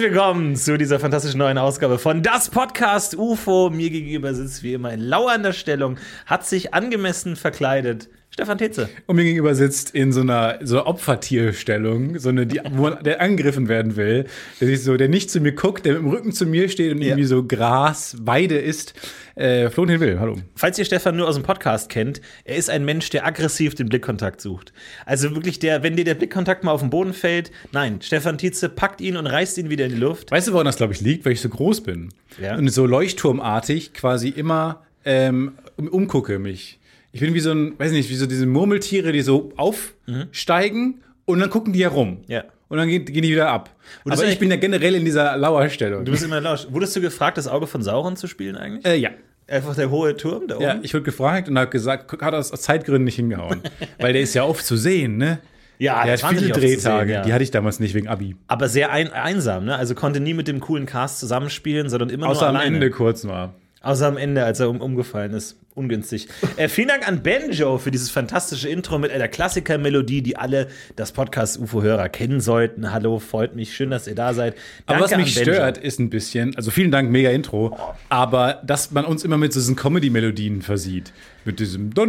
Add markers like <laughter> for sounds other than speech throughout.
Herzlich willkommen zu dieser fantastischen neuen Ausgabe von Das Podcast UFO. Mir gegenüber sitzt wie immer in lauernder Stellung, hat sich angemessen verkleidet. Stefan Tetze. Und mir gegenüber sitzt in so einer, so einer Opfertierstellung, so eine, die, wo <laughs> der angegriffen werden will, der sich so, der nicht zu mir guckt, der mit dem Rücken zu mir steht und Ja. irgendwie so Gras, Weide isst. Äh, Florentin Will, hallo. Falls ihr Stefan nur aus dem Podcast kennt, er ist ein Mensch, der aggressiv den Blickkontakt sucht. Also wirklich der, wenn dir der Blickkontakt mal auf den Boden fällt, nein, Stefan Tietze packt ihn und reißt ihn wieder in die Luft. Weißt du, woran das, glaube ich, liegt? Weil ich so groß bin. Ja. Und so leuchtturmartig quasi immer ähm, um- umgucke mich. Ich bin wie so ein, weiß nicht, wie so diese Murmeltiere, die so aufsteigen und dann gucken die herum. Ja. Und dann gehen, gehen die wieder ab. Das Aber ich bin ja generell in dieser Lauerstellung. Du bist immer laut. Wurdest du gefragt, das Auge von Sauron zu spielen eigentlich? äh, ja. Einfach der hohe Turm da oben? Ja, ich wurde gefragt und habe gesagt, hat aus aus Zeitgründen nicht hingehauen. <laughs> Weil der ist ja oft zu sehen, ne? Ja, der das hat viele Drehtage. sehen, ja. Die hatte ich damals nicht wegen Abi. Aber sehr ein, einsam, ne? Also konnte nie mit dem coolen Cast zusammenspielen, sondern immer Außer nur am alleine. Ende kurz mal. Außer am Ende, als er um, umgefallen ist. Ungünstig. äh, vielen Dank an Benjo für dieses fantastische Intro mit einer Klassiker-Melodie, die alle das Podcast-UFO-Hörer kennen sollten. Hallo, freut mich. Schön, dass ihr da seid. Aber was Danke mich stört, ist ein bisschen, also vielen Dank, mega Intro, aber dass man uns immer mit so diesen Comedy-Melodien versieht. Mit diesem Was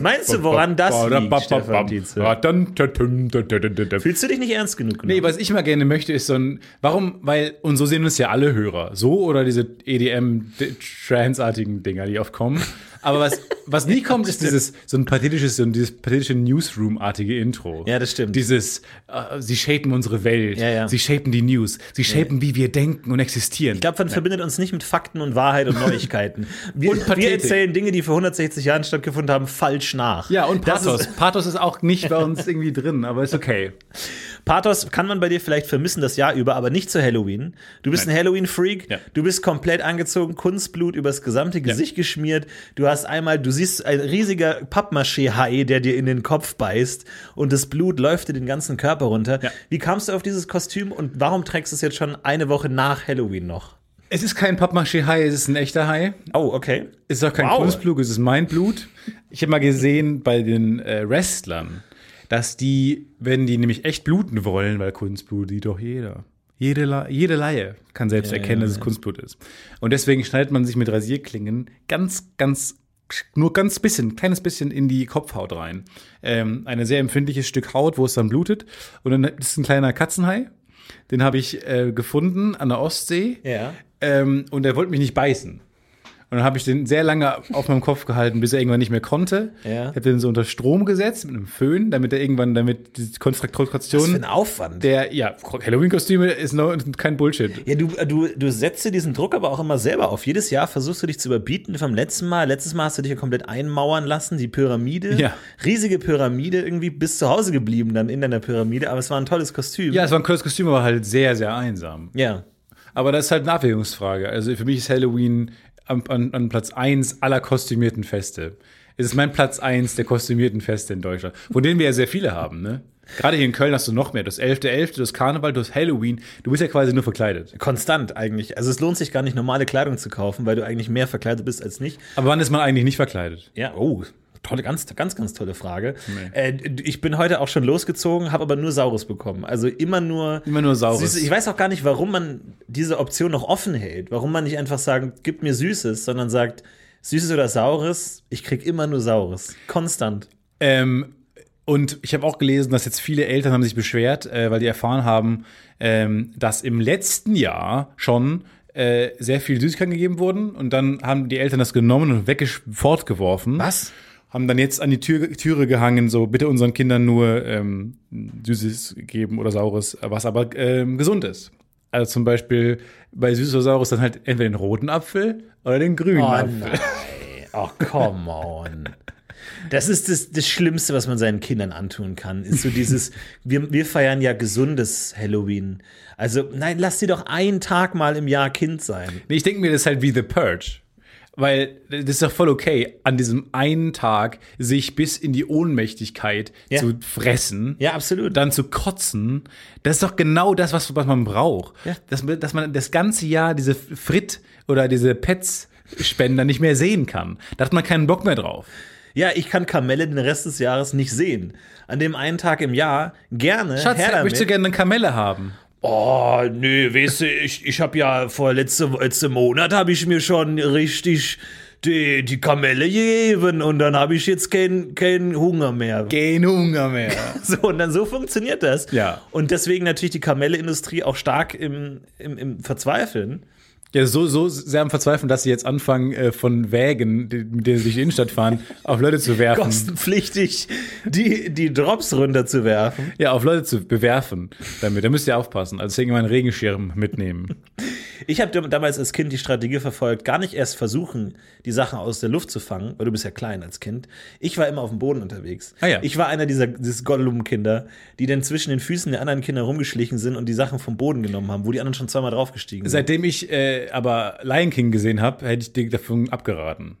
meinst du, woran das liegt, Stefan Fühlst du dich nicht ernst genug genommen? Nee, was ich mal gerne möchte, ist so ein Warum, weil, und so sehen es ja alle Hörer, so oder diese EDM-Trans-artigen Dinger, die oft kommen. Aber was, was nie kommt, ist dieses, so ein pathetisches, so ein, dieses pathetische Newsroom-artige Intro. Ja, das stimmt. Dieses, äh, sie shapen unsere Welt, Ja, ja. sie shapen die News, sie shapen, wie wir denken und existieren. Ich glaube, man verbindet uns nicht mit Fakten und Wahrheit und Neuigkeiten. <laughs> Wir, Und wir erzählen Dinge, die vor 160 Jahren stattgefunden haben, falsch nach. ja, und Pathos. ist- Pathos ist auch nicht bei <laughs> uns irgendwie drin, aber ist okay. Pathos kann man bei dir vielleicht vermissen das Jahr über, aber nicht zu Halloween. Du bist ein Halloween-Freak. Ja. Du bist komplett angezogen, Kunstblut übers gesamte Gesicht geschmiert. Du hast einmal, du siehst ein riesiger Pappmaché-Hai, der dir in den Kopf beißt und das Blut läuft dir den ganzen Körper runter. Ja. Wie kamst du auf dieses Kostüm und warum trägst du es jetzt schon eine Woche nach Halloween noch? Es ist kein Pappmaché-Hai, es ist ein echter Hai. Oh, okay. Es ist auch kein Wow. Kunstblut, es ist mein Blut. Ich habe mal gesehen bei den äh, Wrestlern, dass die, wenn die nämlich echt bluten wollen, weil Kunstblut sieht doch jeder. Jede, jede Laie kann selbst erkennen, dass es Kunstblut ist. Und deswegen schneidet man sich mit Rasierklingen ganz, ganz, nur ganz bisschen, kleines bisschen in die Kopfhaut rein. Ähm, ein sehr empfindliches Stück Haut, wo es dann blutet. Und dann ist ein kleiner Katzenhai. Den habe ich äh, gefunden an der Ostsee. Ja. Ähm, und er wollte mich nicht beißen. Und dann habe ich den sehr lange auf meinem Kopf gehalten, bis er irgendwann nicht mehr konnte. Ja. Ich habe den so unter Strom gesetzt mit einem Föhn, damit er irgendwann, damit die Was für Kontraktion ein Aufwand. der, ja, Halloween-Kostüme ist no, kein Bullshit. Ja, du, du, du setzt dir diesen Druck aber auch immer selber auf. Jedes Jahr versuchst du dich zu überbieten vom letzten Mal. Letztes Mal hast du dich ja komplett einmauern lassen, die Pyramide. Ja. Riesige Pyramide, irgendwie bist zu Hause geblieben dann in deiner Pyramide, aber es war ein tolles Kostüm. Ja, es war ein cooles Kostüm, aber halt sehr, sehr einsam. Ja. Aber das ist halt eine Abwägungsfrage. Also für mich ist Halloween an, an, an Platz eins aller kostümierten Feste. Es ist mein Platz eins der kostümierten Feste in Deutschland, von denen wir ja sehr viele haben, ne? Gerade hier in Köln hast du noch mehr. Das 11.11., das Karneval, das Halloween. Du bist ja quasi nur verkleidet. Konstant eigentlich. Also es lohnt sich gar nicht, normale Kleidung zu kaufen, weil du eigentlich mehr verkleidet bist als nicht. Aber wann ist man eigentlich nicht verkleidet? Ja, oh, tolle, ganz, ganz, ganz tolle Frage. Äh, ich bin heute auch schon losgezogen, habe aber nur Saures bekommen. Also immer nur. Immer nur Saures. Süßes. Ich weiß auch gar nicht, warum man diese Option noch offen hält. Warum man nicht einfach sagt, gib mir Süßes, sondern sagt, Süßes oder Saures, ich krieg immer nur Saures. Konstant. Ähm, und ich habe auch gelesen, dass jetzt viele Eltern haben sich beschwert, äh, weil die erfahren haben, ähm, dass im letzten Jahr schon äh, sehr viel Süßigkeiten gegeben wurden und dann haben die Eltern das genommen und fortgeworfen. Was? Haben dann jetzt an die Tür, Türe gehangen, so bitte unseren Kindern nur ähm, Süßes geben oder Saures, was aber ähm, gesund ist. Also zum Beispiel bei Süßes oder Saures dann halt entweder den roten Apfel oder den grünen Oh Apfel. nein. Oh, come on. Das ist das, das Schlimmste, was man seinen Kindern antun kann. Ist so dieses, wir, wir feiern ja gesundes Halloween. Also, nein, lass sie doch einen Tag mal im Jahr Kind sein. Nee, ich denke mir, das ist halt wie The Purge. Weil das ist doch voll okay, an diesem einen Tag sich bis in die Ohnmächtigkeit Ja. zu fressen. Ja, absolut. Dann zu kotzen. Das ist doch genau das, was, was man braucht. Ja. Dass, man- dass man das ganze Jahr diese Frit oder diese Pets-Spender nicht mehr sehen kann. Da hat man keinen Bock mehr drauf. Ja, ich kann Kamelle den Rest des Jahres nicht sehen. An dem einen Tag im Jahr gerne. Schatz, her damit. möchtest du gerne eine Kamelle haben? Oh, nee, weißt du, ich, ich habe ja vor letzte, letzte Monat habe ich mir schon richtig die, die Kamelle gegeben und dann habe ich jetzt keinen kein Hunger mehr. Kein Hunger mehr. <laughs> So, und dann so funktioniert das. Ja. Und deswegen natürlich die Kamelleindustrie auch stark im, im, im Verzweifeln. Ja, so, so sehr am Verzweifeln, dass sie jetzt anfangen, äh, von Wägen, die- mit denen sie durch die Innenstadt fahren, <laughs> auf Leute zu werfen. Kostenpflichtig die, die Drops runterzuwerfen. Ja, auf Leute zu bewerfen damit. Da müsst ihr aufpassen. Also deswegen mal einen Regenschirm mitnehmen. Ich habe damals als Kind die Strategie verfolgt, gar nicht erst versuchen, die Sachen aus der Luft zu fangen, weil du bist ja klein als Kind. Ich war immer auf dem Boden unterwegs. Ah ja. Ich war einer dieser dieses Gollum-Kinder, die dann zwischen den Füßen der anderen Kinder rumgeschlichen sind und die Sachen vom Boden genommen haben, wo die anderen schon zweimal draufgestiegen sind. Seitdem ich äh, aber Lion King gesehen habe, hätte ich dir davon abgeraten.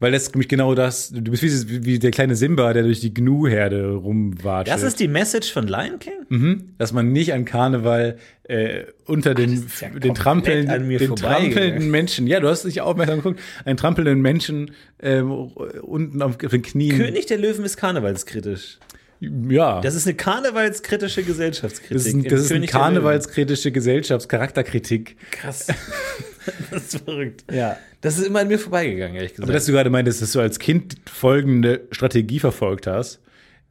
Weil das ist nämlich genau das, du bist wie, wie der kleine Simba, der durch die Gnu-Herde rumwatscht. Das ist die Message von Lion King? Mhm. dass man nicht an Karneval äh, unter den, ist ja den, trampeln, den trampelnden Menschen, ja, du hast dich aufmerksam geguckt, einen trampelnden Menschen ähm, unten auf den Knien. König der Löwen ist karnevalskritisch. Ja, Das ist eine karnevalskritische Gesellschaftskritik. das ist, ein, das ist eine karnevalskritische Gesellschaftscharakterkritik. Krass. <laughs> <laughs> das ist verrückt. Ja. Das ist immer an mir vorbeigegangen, ehrlich gesagt. Aber dass du gerade meintest, dass du als Kind folgende Strategie verfolgt hast.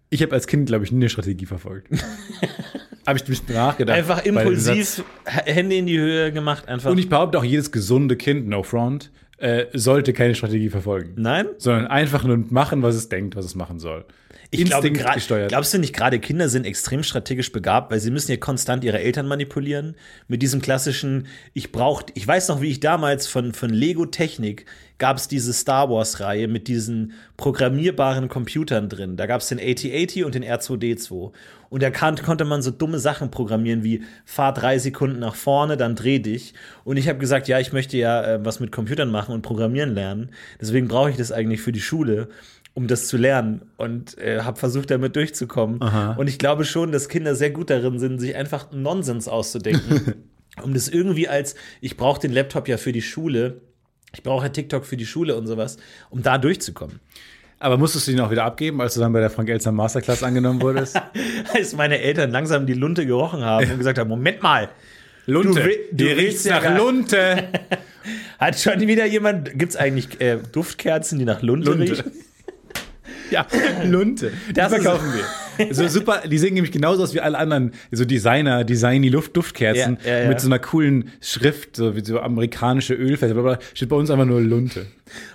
Ich habe als Kind, glaube ich, nie eine Strategie verfolgt. <laughs> habe ich mich nachgedacht. einfach impulsiv. Hände in die Höhe gemacht, einfach. Und ich behaupte auch, jedes gesunde Kind, no front, äh, sollte keine Strategie verfolgen. Nein? sondern einfach nur machen, was es denkt, was es machen soll. Ich glaube, Instinkt gesteuert. glaubst du nicht, gerade Kinder sind extrem strategisch begabt, weil sie müssen ja konstant ihre Eltern manipulieren mit diesem klassischen, ich brauch, ich weiß noch, wie ich damals von, von Lego Technik gab es diese Star Wars Reihe mit diesen programmierbaren Computern drin. Da gab es den AT-80 und den R2D2. Und da kann, konnte man so dumme Sachen programmieren wie fahr drei Sekunden nach vorne, dann dreh dich. Und ich habe gesagt, ja, ich möchte ja äh, was mit Computern machen und programmieren lernen. Deswegen brauche ich das eigentlich für die Schule um das zu lernen und äh, habe versucht, damit durchzukommen. Und ich glaube schon, dass Kinder sehr gut darin sind, sich einfach Nonsens auszudenken, <laughs> um das irgendwie als, ich brauche den Laptop ja für die Schule, ich brauche TikTok für die Schule und sowas, um da durchzukommen. Aber musstest du ihn auch wieder abgeben, als du dann bei der Frank Elster Masterclass angenommen wurdest? <laughs> Als meine Eltern langsam die Lunte gerochen haben und gesagt haben, Moment mal, Lunte, Du du riecht's ja nach gar- Lunte. <laughs> hat schon wieder jemand, gibt es eigentlich äh, Duftkerzen, die nach Lunte, Lunte. riechen? <laughs> Ja, Lunte. Die Das verkaufen wir. So super, die sehen nämlich genauso aus wie alle anderen, so Designer, designy Luft, Duftkerzen Ja, ja, ja. mit so einer coolen Schrift, so wie so amerikanische Ölfässer, blablabla. steht bei uns einfach nur Lunte.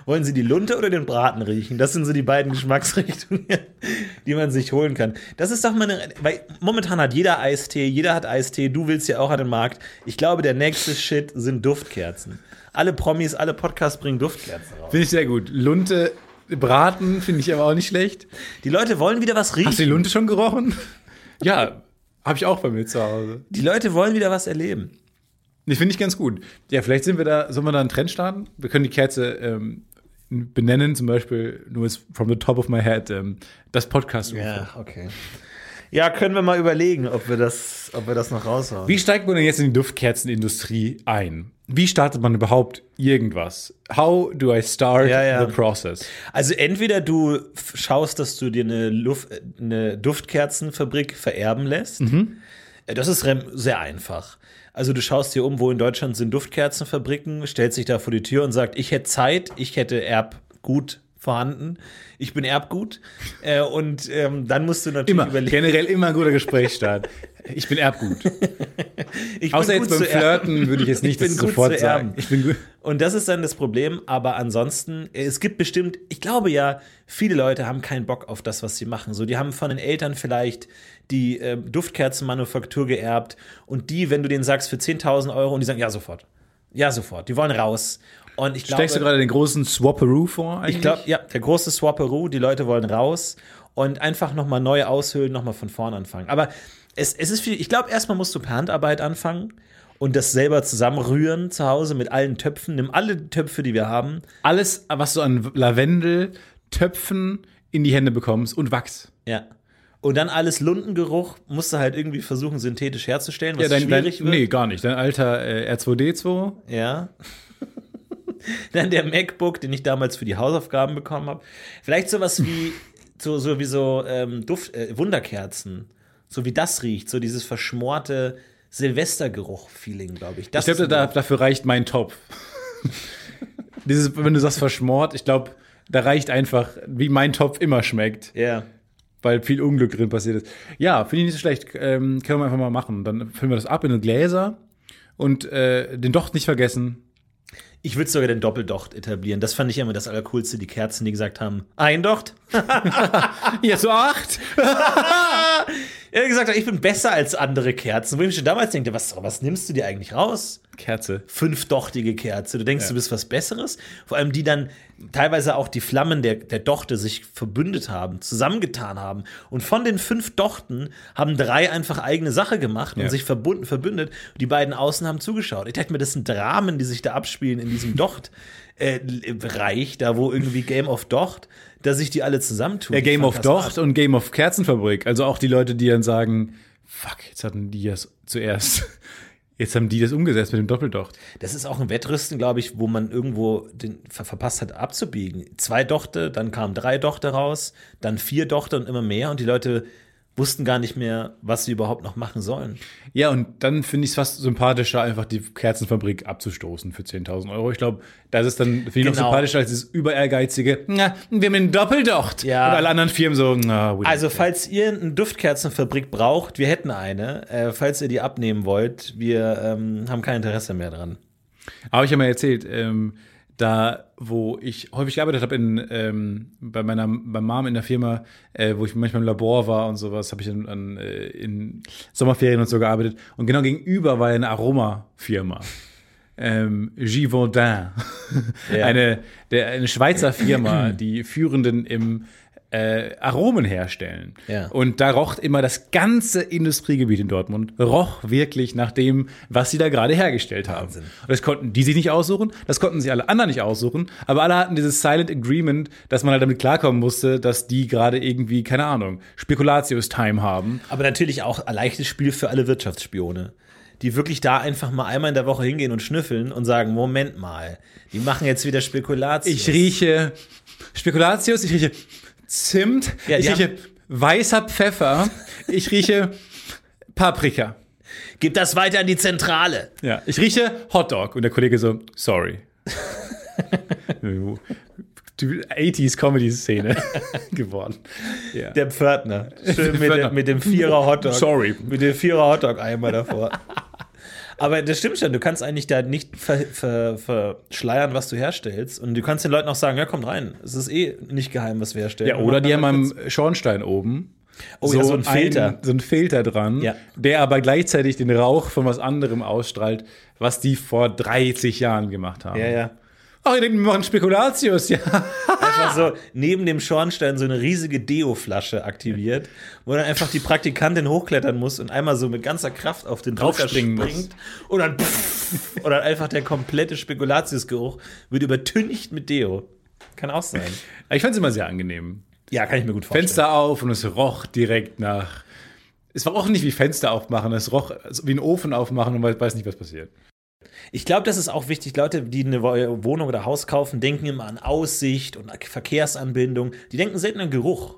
Wollen Sie die Lunte oder den Braten riechen? Das sind so die beiden Geschmacksrichtungen, <laughs> die man sich holen kann. Das ist doch mal eine, weil momentan hat jeder Eistee, jeder hat Eistee, du willst ja auch an den Markt. Ich glaube, der nächste Shit sind Duftkerzen. Alle Promis, alle Podcasts bringen Duftkerzen raus. Finde ich sehr gut. Lunte braten finde ich aber auch nicht schlecht. Die Leute wollen wieder was riechen. Hast du die Lunte schon gerochen? Ja, habe ich auch bei mir zu Hause. Die Leute wollen wieder was erleben. Nee, finde ich ganz gut. Ja, vielleicht sind wir da, sollen wir da einen Trend starten? Wir können die Kerze ähm, benennen, zum Beispiel, nur from the top of my head, ähm, das podcast okay. Ja, können wir mal überlegen, ob wir das, ob wir das noch raushauen. Wie steigt man denn jetzt in die Duftkerzenindustrie ein? Wie startet man überhaupt irgendwas? How do I start Ja, ja. the process? Also entweder du schaust, dass du dir eine, Luft, eine Duftkerzenfabrik vererben lässt. Äh, Das ist sehr einfach. Also du schaust dir um, wo in Deutschland sind Duftkerzenfabriken, stellst dich da vor die Tür und sagt, ich hätte Zeit, ich hätte Erbgut vorhanden, ich bin Erbgut. Äh, und ähm, dann musst du natürlich Immer, überlegen. generell immer ein guter Gesprächsstart. Ich bin Erbgut. <laughs> Ich bin Außer gut jetzt beim. Flirten würde ich <laughs> jetzt nicht Ich das bin sofort sagen. Ich bin gut. Und das ist dann das Problem. Aber ansonsten, es gibt bestimmt, ich glaube ja, viele Leute haben keinen Bock auf das, was sie machen. So, die haben von den Eltern vielleicht die äh, Duftkerzenmanufaktur geerbt und die, wenn du denen sagst für 10.000 Euro und die sagen, ja, sofort. Ja, sofort. Die wollen raus. Und ich glaube, Steckst du gerade den großen Swapperoo vor? Eigentlich? ich glaube, ja, der große Swapperoo, die Leute wollen raus und einfach nochmal neu aushöhlen, nochmal von vorn anfangen. Aber es, es ist viel, ich glaube, erstmal musst du per Handarbeit anfangen und das selber zusammenrühren zu Hause mit allen Töpfen. Nimm alle Töpfe, die wir haben. alles, was du an Lavendel, Töpfen in die Hände bekommst und Wachs. Ja. Und dann alles Lundengeruch musst du halt irgendwie versuchen, synthetisch herzustellen, was Ja, dein, dein, schwierig wird. nee, gar nicht. Dein alter äh, R2D2, Ja. <laughs> Dann der MacBook, den ich damals für die Hausaufgaben bekommen habe. Vielleicht sowas wie <laughs> so, so wie so ähm, Duft, äh, Wunderkerzen. So wie das riecht, so dieses verschmorte Silvestergeruch-Feeling, glaube ich. Das ich glaube, da, dafür reicht mein Topf. <laughs> Dieses, wenn du sagst verschmort, ich glaube, da reicht einfach, wie mein Topf immer schmeckt, ja. weil viel Unglück drin passiert ist. Ja, finde ich nicht so schlecht. Ähm, können wir einfach mal machen. Dann füllen wir das ab in Gläser und äh, den Docht nicht vergessen. Ich würde sogar den Doppeldocht etablieren. Das fand ich immer das Allercoolste, die Kerzen, die gesagt haben, ein Docht. <laughs> Jetzt so acht. <laughs> Er hat gesagt, ich bin besser als andere Kerzen. Wo ich mir schon damals denke, was, was nimmst du dir eigentlich raus? Kerze. Fünfdochtige Kerze. Du denkst, Ja. du bist was Besseres. Vor allem, die dann teilweise auch die Flammen der, der Dochte sich verbündet haben, zusammengetan haben. Und von den fünf Dochten haben drei einfach eigene Sache gemacht und Ja. sich verbunden, verbündet. Die beiden außen haben zugeschaut. Ich dachte mir, das sind Dramen, die sich da abspielen in diesem Docht. Äh, da wo irgendwie Game of Docht, dass sich die alle zusammentun. Ja, Game Ich of Docht und Game of Kerzenfabrik. Also auch die Leute, die dann sagen, fuck, jetzt hatten die das zuerst. <laughs> Jetzt haben die das umgesetzt mit dem Doppeldocht. Das ist auch ein Wettrüsten, glaube ich, wo man irgendwo den ver verpasst hat abzubiegen. Zwei Dochte, dann kamen drei Dochte raus, dann vier Dochte und immer mehr und die Leute wussten gar nicht mehr, was sie überhaupt noch machen sollen. Ja, und dann finde ich es fast sympathischer, einfach die Kerzenfabrik abzustoßen für 10.000 Euro. Ich glaube, das ist dann finde ich noch Genau. sympathischer als dieses überehrgeizige, na, wir haben den Doppeldocht. Ja. Und alle anderen Firmen so, na, Also, falls ihr eine Duftkerzenfabrik braucht, wir hätten eine. Äh, falls ihr die abnehmen wollt, wir ähm, haben kein Interesse mehr dran. Aber ich habe mal erzählt, ähm, da, wo ich häufig gearbeitet habe, in, ähm, bei meiner bei Mom in der Firma, äh, wo ich manchmal im Labor war und sowas, habe ich dann an, äh, in Sommerferien und so gearbeitet. Und genau gegenüber war eine Aromafirma. <laughs> Ähm, Givaudan. Ja. Eine, der, eine Schweizer Firma, <clears throat> die Führenden im äh, Aromen herstellen. Ja. Und da roch immer das ganze Industriegebiet in Dortmund, roch wirklich nach dem, was sie da gerade hergestellt haben. Wahnsinn. Und das konnten die sich nicht aussuchen, das konnten sich alle anderen nicht aussuchen, aber alle hatten dieses Silent Agreement, dass man halt damit klarkommen musste, dass die gerade irgendwie, keine Ahnung, Spekulatius-Time haben. Aber natürlich auch ein leichtes Spiel für alle Wirtschaftsspione. Die wirklich da einfach mal einmal in der Woche hingehen und schnüffeln und sagen: Moment mal, die machen jetzt wieder Spekulatius. Ich rieche Spekulatius, ich rieche Zimt, Ja, ich rieche weißer Pfeffer, ich rieche Paprika. Gib das weiter an die Zentrale. Ja, ich rieche Hotdog. Und der Kollege so, sorry. Die 80s Comedy-Szene <laughs> geworden. Ja. Der Pförtner. Schön mit, Pförtner. dem- mit dem Vierer Hotdog. Sorry. Mit dem Vierer Hotdog einmal davor. Aber das stimmt schon, du kannst eigentlich da nicht ver, ver, verschleiern, was du herstellst. Und du kannst den Leuten auch sagen, ja, kommt rein. Es ist eh nicht geheim, was wir herstellen. ja, oder die haben am Schornstein oben Oh ja, so ein Filter. so ein Filter dran, Ja. der aber gleichzeitig den Rauch von was anderem ausstrahlt, was die vor 30 Jahren gemacht haben. Ja, ja. Ach, ihr denkt, wir machen Spekulatius, ja. Einfach so neben dem Schornstein so eine riesige Deo-Flasche aktiviert, wo dann einfach die Praktikantin hochklettern muss und einmal so mit ganzer Kraft auf den Drücker Draufspringen muss. springt und dann pff, und dann einfach der komplette Spekulatiusgeruch wird übertüncht mit Deo. Kann auch sein. Ich fand es immer sehr angenehm. Ja, kann ich mir gut vorstellen. Fenster auf und es roch direkt nach. Es war auch nicht wie Fenster aufmachen, es roch wie einen Ofen aufmachen und man weiß nicht, was passiert. Ich glaube, das ist auch wichtig. Leute, die eine Wo- Wohnung oder Haus kaufen, denken immer an Aussicht und Verkehrsanbindung. Die denken selten an Geruch.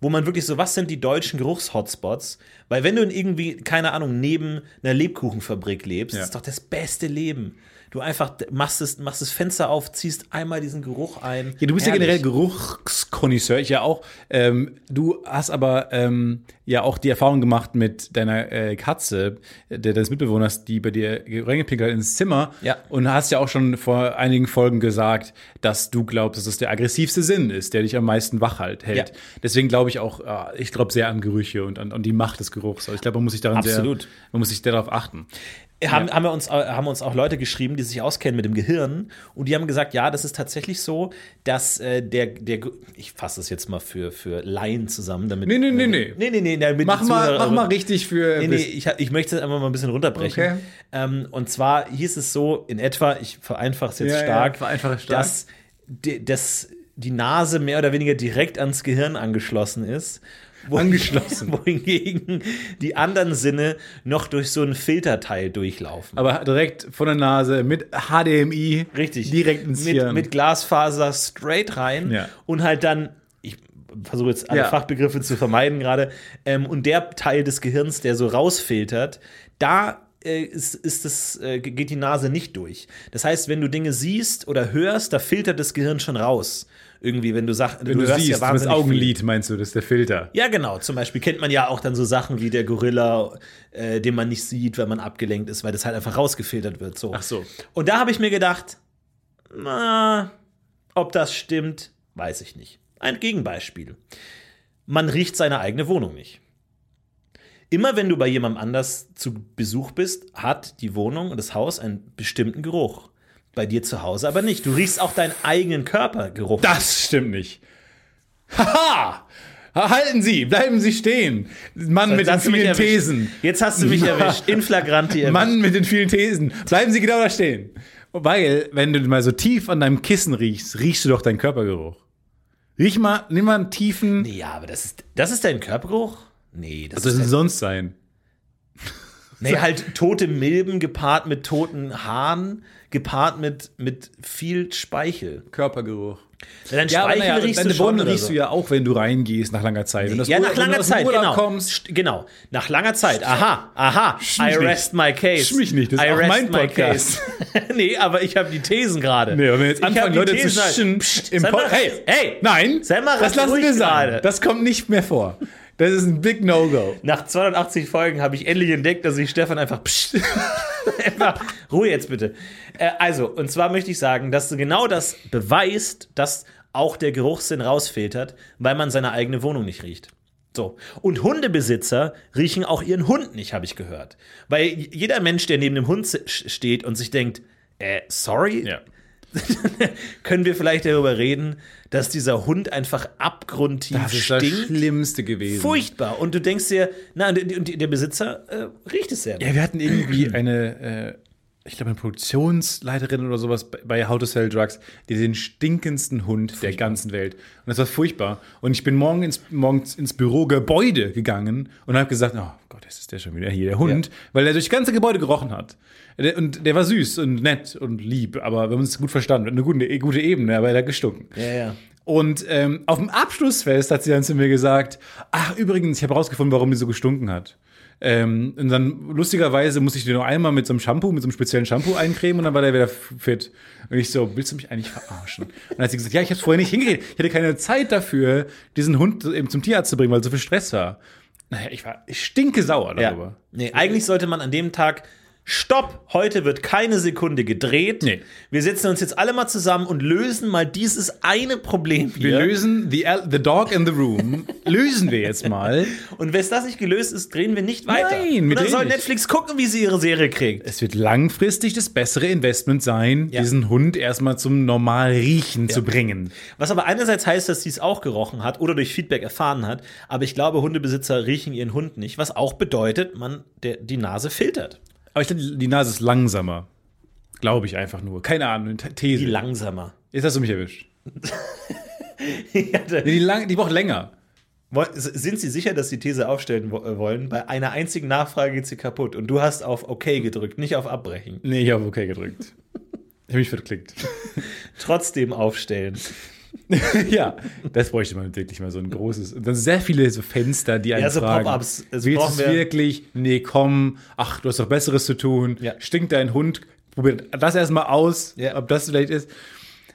Wo man wirklich so, was sind die deutschen Geruchshotspots? Weil wenn du in irgendwie, keine Ahnung, neben einer Lebkuchenfabrik lebst, Ja. ist doch das beste Leben. Du einfach machst das, machst das Fenster auf, ziehst einmal diesen Geruch ein. Ja, du bist Herrlich. ja generell Geruchskonnoisseur, ich ja auch. Ähm, du hast aber ähm, ja auch die Erfahrung gemacht mit deiner äh, Katze, der, deines Mitbewohners, die bei dir reingepinkelt hat ins Zimmer. Ja. Und hast ja auch schon vor einigen Folgen gesagt, dass du glaubst, dass es der aggressivste Sinn ist, der dich am meisten wach halt hält. Ja. Deswegen glaube ich auch, äh, ich glaube sehr an Gerüche und an, an die Macht des Geruchs. Also ich glaube, man muss sich daran Absolut. sehr, man muss sich darauf achten. Haben, haben, wir uns, haben uns auch Leute geschrieben, die sich auskennen mit dem Gehirn und die haben gesagt, ja, das ist tatsächlich so, dass äh, der, der, ich fasse das jetzt mal für, für Laien zusammen, damit. Nee, nee, nee, nee. Nee, nee, nee, damit Mach mal, mach mal richtig für. Nee, nee, ich, ich möchte es einfach mal ein bisschen runterbrechen. Okay. Ähm, und zwar hieß es so, in etwa, ich vereinfache es jetzt Ja, ja, stark, es stark. dass dass die Nase mehr oder weniger direkt ans Gehirn angeschlossen ist angeschlossen. <laughs> Wohingegen die anderen Sinne noch durch so ein Filterteil durchlaufen. Aber direkt von der Nase mit HDMI. Richtig. Direkt ins mit, Hirn. mit Glasfaser straight rein Ja. und halt dann, ich versuche jetzt alle Ja. Fachbegriffe zu vermeiden gerade, ähm, und der Teil des Gehirns, der so rausfiltert, da äh, ist, ist das, äh, geht die Nase nicht durch. Das heißt, wenn du Dinge siehst oder hörst, da filtert das Gehirn schon raus. Irgendwie, wenn du sagst, Wenn du, hörst siehst, das wahnsinnig viel. Augenlid meinst du, das ist der Filter. Ja, genau. Zum Beispiel kennt man ja auch dann so Sachen wie der Gorilla, äh, den man nicht sieht, wenn man abgelenkt ist, weil das halt einfach rausgefiltert wird. So. Ach so. Und da habe ich mir gedacht, na, ob das stimmt, weiß ich nicht. Ein Gegenbeispiel. Man riecht seine eigene Wohnung nicht. Immer wenn du bei jemandem anders zu Besuch bist, hat die Wohnung und das Haus einen bestimmten Geruch. Bei dir zu Hause aber nicht. Du riechst auch deinen eigenen Körpergeruch. Das stimmt nicht. Haha! Halten Sie, bleiben Sie stehen. Mann mit den vielen. Thesen. Jetzt hast du mich erwischt. In flagranti erwischt. <laughs> Mann mit den vielen Thesen. Bleiben Sie genau da stehen. Weil, wenn du mal so tief an deinem Kissen riechst, riechst du doch deinen Körpergeruch. Riech mal, nimm mal einen tiefen. Ja, aber das ist, das ist dein Körpergeruch? Nee, das Was soll ist denn sonst sein? Nee, halt tote Milben gepaart mit toten Haaren, gepaart mit, mit viel Speichel. Körpergeruch. Ja, aber Speichel naja, riechst deine du schon riechst so. du ja auch, wenn du reingehst nach langer Zeit. Wenn das Ja, Ur- nach wenn langer Zeit, Urlaub genau. kommst, St- genau. Nach langer Zeit. Aha, aha. mich I nicht. rest my case. Sch mich nicht, das ist I auch mein Podcast. <laughs> nee, aber ich habe die Thesen gerade. Nee, wenn wir jetzt Ich anfangen, Leute zu halt- Psst, im sei Pod mal- Hey, hey, nein, das lassen wir sein. Das kommt nicht mehr vor. Das ist ein Big No-Go. Nach 280 Folgen habe ich endlich entdeckt, dass ich Stefan einfach psst, <laughs> einfach Ruhe jetzt bitte. Äh, also, und zwar möchte ich sagen, dass genau das beweist, dass auch der Geruchssinn rausfiltert, weil man seine eigene Wohnung nicht riecht. So. Und Hundebesitzer riechen auch ihren Hund nicht, habe ich gehört. Weil jeder Mensch, der neben dem Hund steht und sich denkt, äh, sorry, Ja. <laughs> können wir vielleicht darüber reden, dass dieser Hund einfach abgrundtief Das ist das stinkt. Schlimmste gewesen. Furchtbar. Und du denkst dir, na, und der Besitzer äh, riecht es sehr. Ja, wir hatten irgendwie <clears throat> eine, äh, ich glaube, eine Produktionsleiterin oder sowas bei- How to Sell Drugs, die den stinkendsten Hund der ganzen Welt. Und das war furchtbar. Und ich bin morgen ins, morgens ins Bürogebäude gegangen und habe gesagt, oh Gott, das ist der schon wieder hier, der Hund, weil der durch das ganze Gebäude gerochen hat. Und der war süß und nett und lieb, aber wir haben uns gut verstanden, eine gute, gute Ebene, aber er hat gestunken. Ja, ja. Und ähm, auf dem Abschlussfest hat sie dann zu mir gesagt, ach übrigens, ich habe herausgefunden, warum die so gestunken hat. Ähm, und dann lustigerweise musste ich den noch einmal mit so einem Shampoo, mit so einem speziellen Shampoo eincremen und dann war der wieder fit. Und ich so, willst du mich eigentlich verarschen? Und dann hat sie gesagt, ja, ich habe vorher nicht hingekriegt. Ich hatte keine Zeit dafür, diesen Hund eben zum Tierarzt zu bringen, weil so viel Stress war. Naja, ich war, ich stinke sauer darüber. Ja. Nee, eigentlich sollte man an dem Tag Stopp, heute wird keine Sekunde gedreht. Nee. Wir setzen uns jetzt alle mal zusammen und lösen mal dieses eine Problem hier. Wir lösen the, the dog in the room, <laughs> lösen wir jetzt mal. und wenn das nicht gelöst ist, drehen wir nicht weiter. Nein, wir dann soll nicht. Netflix gucken, wie sie ihre Serie kriegt. Es wird langfristig das bessere Investment sein, Ja. diesen Hund erstmal zum normal Riechen zu bringen. Was aber einerseits heißt, dass sie es auch gerochen hat oder durch Feedback erfahren hat, aber ich glaube, Hundebesitzer riechen ihren Hund nicht, was auch bedeutet, man der, die Nase filtert. Aber ich glaube, die Nase ist langsamer. Glaube ich einfach nur. Keine Ahnung, These. Die langsamer. Jetzt hast du mich erwischt. <laughs> Ja, Nee, die, lang, die braucht länger. Sind Sie sicher, dass Sie These aufstellen äh, wollen? Bei einer einzigen Nachfrage geht sie kaputt und du hast auf OK gedrückt, nicht auf Abbrechen. Nee, ich habe okay gedrückt. Ich habe mich verklickt. <laughs> Trotzdem aufstellen. <laughs> ja, das bräuchte man wirklich mal so ein großes. Und dann sehr viele so Fenster, die einen Ja, so fragen. Pop-ups. Das Willst wir. wirklich? Nee, komm. Ach, du hast doch Besseres zu tun. Ja. Stinkt dein Hund? Probier das erstmal aus, Ja. ob das vielleicht ist.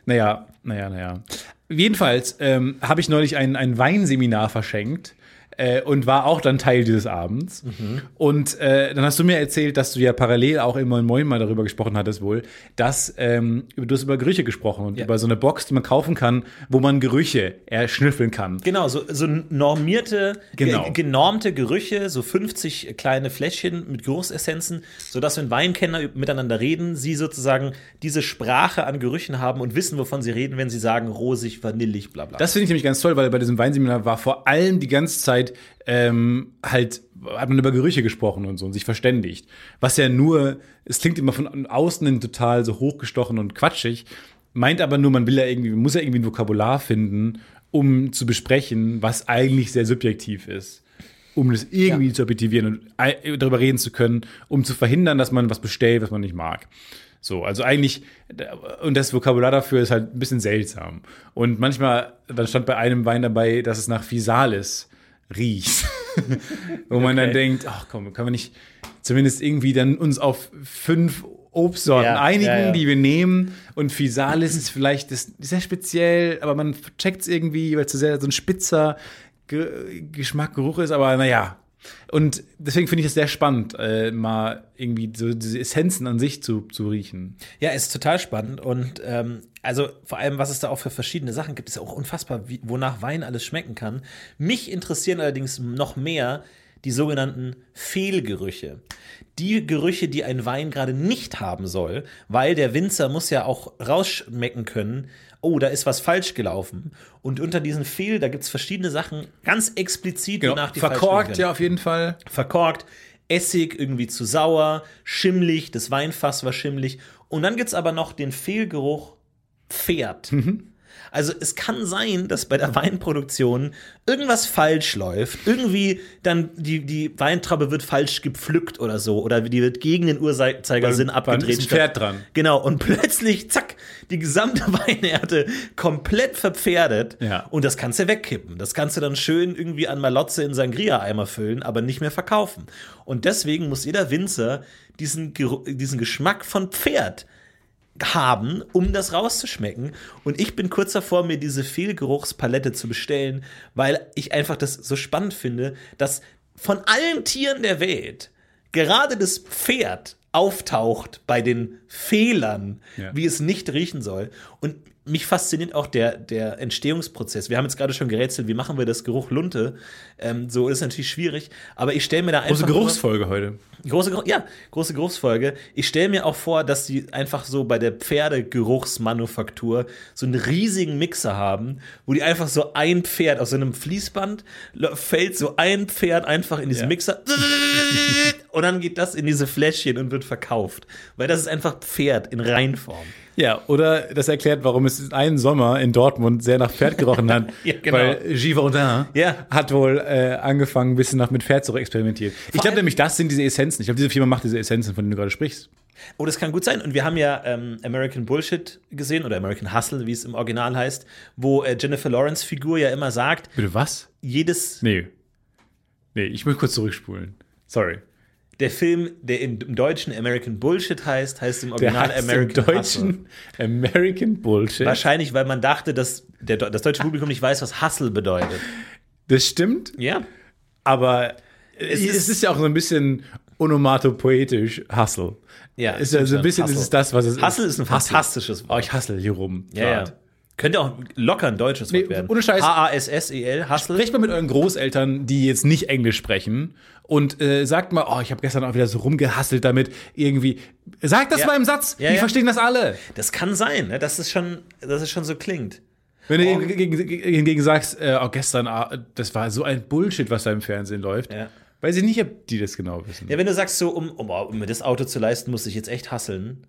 Naja, naja, naja. Jedenfalls ähm, habe ich neulich ein, ein Weinseminar verschenkt äh, und war auch dann Teil dieses Abends. Mhm. Und äh, dann hast du mir erzählt, dass du ja parallel auch immer in Moin mal darüber gesprochen hattest wohl, dass ähm, du hast über Gerüche gesprochen und Ja. über so eine Box, die man kaufen kann, wo man Gerüche erschnüffeln kann. Genau, so, so normierte, Genau. ge- genormte Gerüche, so 50 kleine Fläschchen mit Geruchsessenzen, sodass, wenn Weinkenner miteinander reden, sie sozusagen diese Sprache an Gerüchen haben und wissen, wovon sie reden, wenn sie sagen rosig, vanillig, bla bla. Das finde ich nämlich ganz toll, weil bei diesem Weinseminar war vor allem die ganze Zeit ähm, halt, hat man über Gerüche gesprochen und so und sich verständigt. Was ja nur, es klingt immer von außen hin total so hochgestochen und quatschig, meint aber nur, man will ja irgendwie, man muss ja irgendwie ein Vokabular finden, um zu besprechen, was eigentlich sehr subjektiv ist. Um das irgendwie Ja. zu objektivieren und ei- darüber reden zu können, um zu verhindern, dass man was bestellt, was man nicht mag. So, also eigentlich, und das Vokabular dafür ist halt ein bisschen seltsam. Und manchmal, dann stand bei einem Wein dabei, dass es nach Physalis riecht. <laughs> Wo man dann Okay. denkt, ach komm, können wir nicht zumindest irgendwie dann uns auf fünf Obstsorten Ja, einigen, ja, ja. die wir nehmen. Und Physalis ist vielleicht das, sehr speziell, aber man checkt es irgendwie, weil es so sehr so ein spitzer Ge Geschmack, Geruch ist, aber naja. Und deswegen finde ich es sehr spannend, äh, mal irgendwie so diese Essenzen an sich zu, zu riechen. Ja, ist total spannend und ähm, also vor allem, was es da auch für verschiedene Sachen gibt, ist ja auch unfassbar, wie, wonach Wein alles schmecken kann. Mich interessieren allerdings noch mehr die sogenannten Fehlgerüche. Die Gerüche, die ein Wein gerade nicht haben soll, weil der Winzer muss ja auch rausschmecken können, oh, da ist was falsch gelaufen. Und unter diesen Fehl, da gibt es verschiedene Sachen, ganz explizit, wonach die Genau. Verkorkt, ja, auf jeden Fall. verkorkt, Essig irgendwie zu sauer, schimmlig, das Weinfass war schimmlig. Und dann gibt's aber noch den Fehlgeruch Pferd. Also es kann sein, dass bei der Weinproduktion irgendwas falsch läuft. Irgendwie dann die, die Weintraube wird falsch gepflückt oder so. Oder die wird gegen den Uhrzeigersinn Weil- abgedreht. ist ein Pferd dran. Genau, und <laughs> plötzlich, zack, die gesamte <laughs> Weinernte komplett verpferdet. Ja. Und das kannst du wegkippen. Das kannst du dann schön irgendwie an Malotze in Sangria-Eimer füllen, aber nicht mehr verkaufen. Und deswegen muss jeder Winzer diesen, diesen Geschmack von Pferd haben, um das rauszuschmecken. Und ich bin kurz davor, mir diese Fehlgeruchspalette zu bestellen, weil ich einfach das so spannend finde, dass von allen Tieren der Welt gerade das Pferd auftaucht bei den Fehlern, Ja. wie es nicht riechen soll. Und mich fasziniert auch der, der Entstehungsprozess. Wir haben jetzt gerade schon gerätselt, wie machen wir das Geruch Lunte? Ähm, so ist natürlich schwierig, aber ich stelle mir da einfach. Große Geruchsfolge heute. Große, ja, große Geruchsfolge. Ich stelle mir auch vor, dass die einfach so bei der Pferdegeruchsmanufaktur so einen riesigen Mixer haben, wo die einfach so ein Pferd aus so einem Fließband fällt so ein Pferd einfach in diesen Ja. Mixer und dann geht das in diese Fläschchen und wird verkauft. Weil das ist einfach Pferd in Reinform. Ja, oder das erklärt, warum es einen Sommer in Dortmund sehr nach Pferd gerochen hat. <laughs> Ja, genau. Weil Givaudan Ja. hat wohl äh, angefangen, ein bisschen nach mit Pferd zu experimentieren. Ich glaube nämlich, das sind diese Essenzen. Ich glaube, diese Firma macht diese Essenzen, von denen du gerade sprichst. Oh, das kann gut sein. Und wir haben ja ähm, American Bullshit gesehen oder American Hustle, wie es im Original heißt, wo äh, Jennifer Lawrence Figur ja immer sagt, Bitte was? jedes Nee. Nee, ich muss kurz zurückspulen. Sorry. Der Film, der im, im Deutschen American Bullshit heißt, heißt im Original heißt American im Hustle. Deutschen American Bullshit. Wahrscheinlich, weil man dachte, dass der, das deutsche Publikum nicht weiß, was Hustle bedeutet. Das stimmt, Ja. aber es, ist- ist, es ist ja auch so ein bisschen onomatopoetisch Hustle. Ja, ist ja so ein bisschen Hustle. ist es das, was es Hustle ist ein Hustle. fantastisches Oh, Wort. ich hustle hier rum. Ja, ja. Könnte auch locker ein deutsches Wort Nee, werden. ohne Scheiß. H-A-S-S-E-L, Hustle. Sprecht mal mit euren Großeltern, die jetzt nicht Englisch sprechen und äh, sagt mal, oh, ich habe gestern auch wieder so rumgehasselt damit, irgendwie. Sagt das Ja. mal im Satz, Ja, die ja. verstehen das alle. Das kann sein, ne? dass, es schon, dass es schon so klingt. Wenn Oh. du hingegen, hingegen sagst, äh, oh, gestern, ah, das war so ein Bullshit, was da im Fernsehen läuft, Ja. weiß ich nicht, ob die das genau wissen. Ja, wenn du sagst so, um, um, um mir das Auto zu leisten, muss ich jetzt echt hasseln.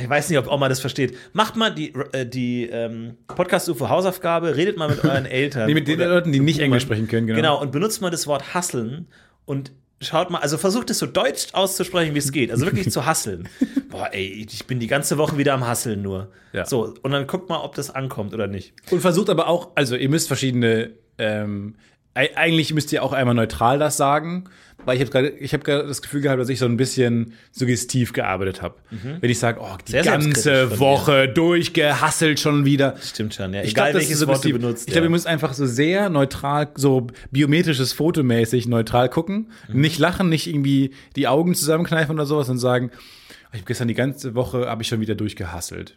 Ich weiß nicht, ob Oma das versteht. Macht mal die, äh, die ähm, Podcast-UFO Hausaufgabe, redet mal mit euren <laughs> Eltern. Nee, mit den Oder- Leuten, die nicht Englisch sprechen können, genau. Genau, und benutzt mal das Wort hasseln und schaut mal, also versucht es so deutsch auszusprechen, wie es geht. Also wirklich zu hasseln. <laughs> Boah, ey, ich bin die ganze Woche wieder am Hasseln nur. Ja. So, und dann guckt mal, ob das ankommt oder nicht. Und versucht aber auch, also ihr müsst verschiedene, ähm, ei- eigentlich müsst ihr auch einmal neutral das sagen, weil ich habe gerade, ich habe das Gefühl gehabt, dass ich so ein bisschen suggestiv gearbeitet habe. Wenn ich sage, oh, die Mhm. Sehr ganze. Woche durchgehasselt schon wieder. Stimmt schon, ja. Ich Egal ist welches Wort du benutzt. Ich glaube, ja. ihr müsst einfach so sehr neutral, so biometrisches Fotomäßig neutral gucken. Mhm. Nicht lachen, nicht irgendwie die Augen zusammenkneifen oder sowas und sagen, "Oh, ich habe gestern die ganze Woche habe ich schon wieder durchgehasselt.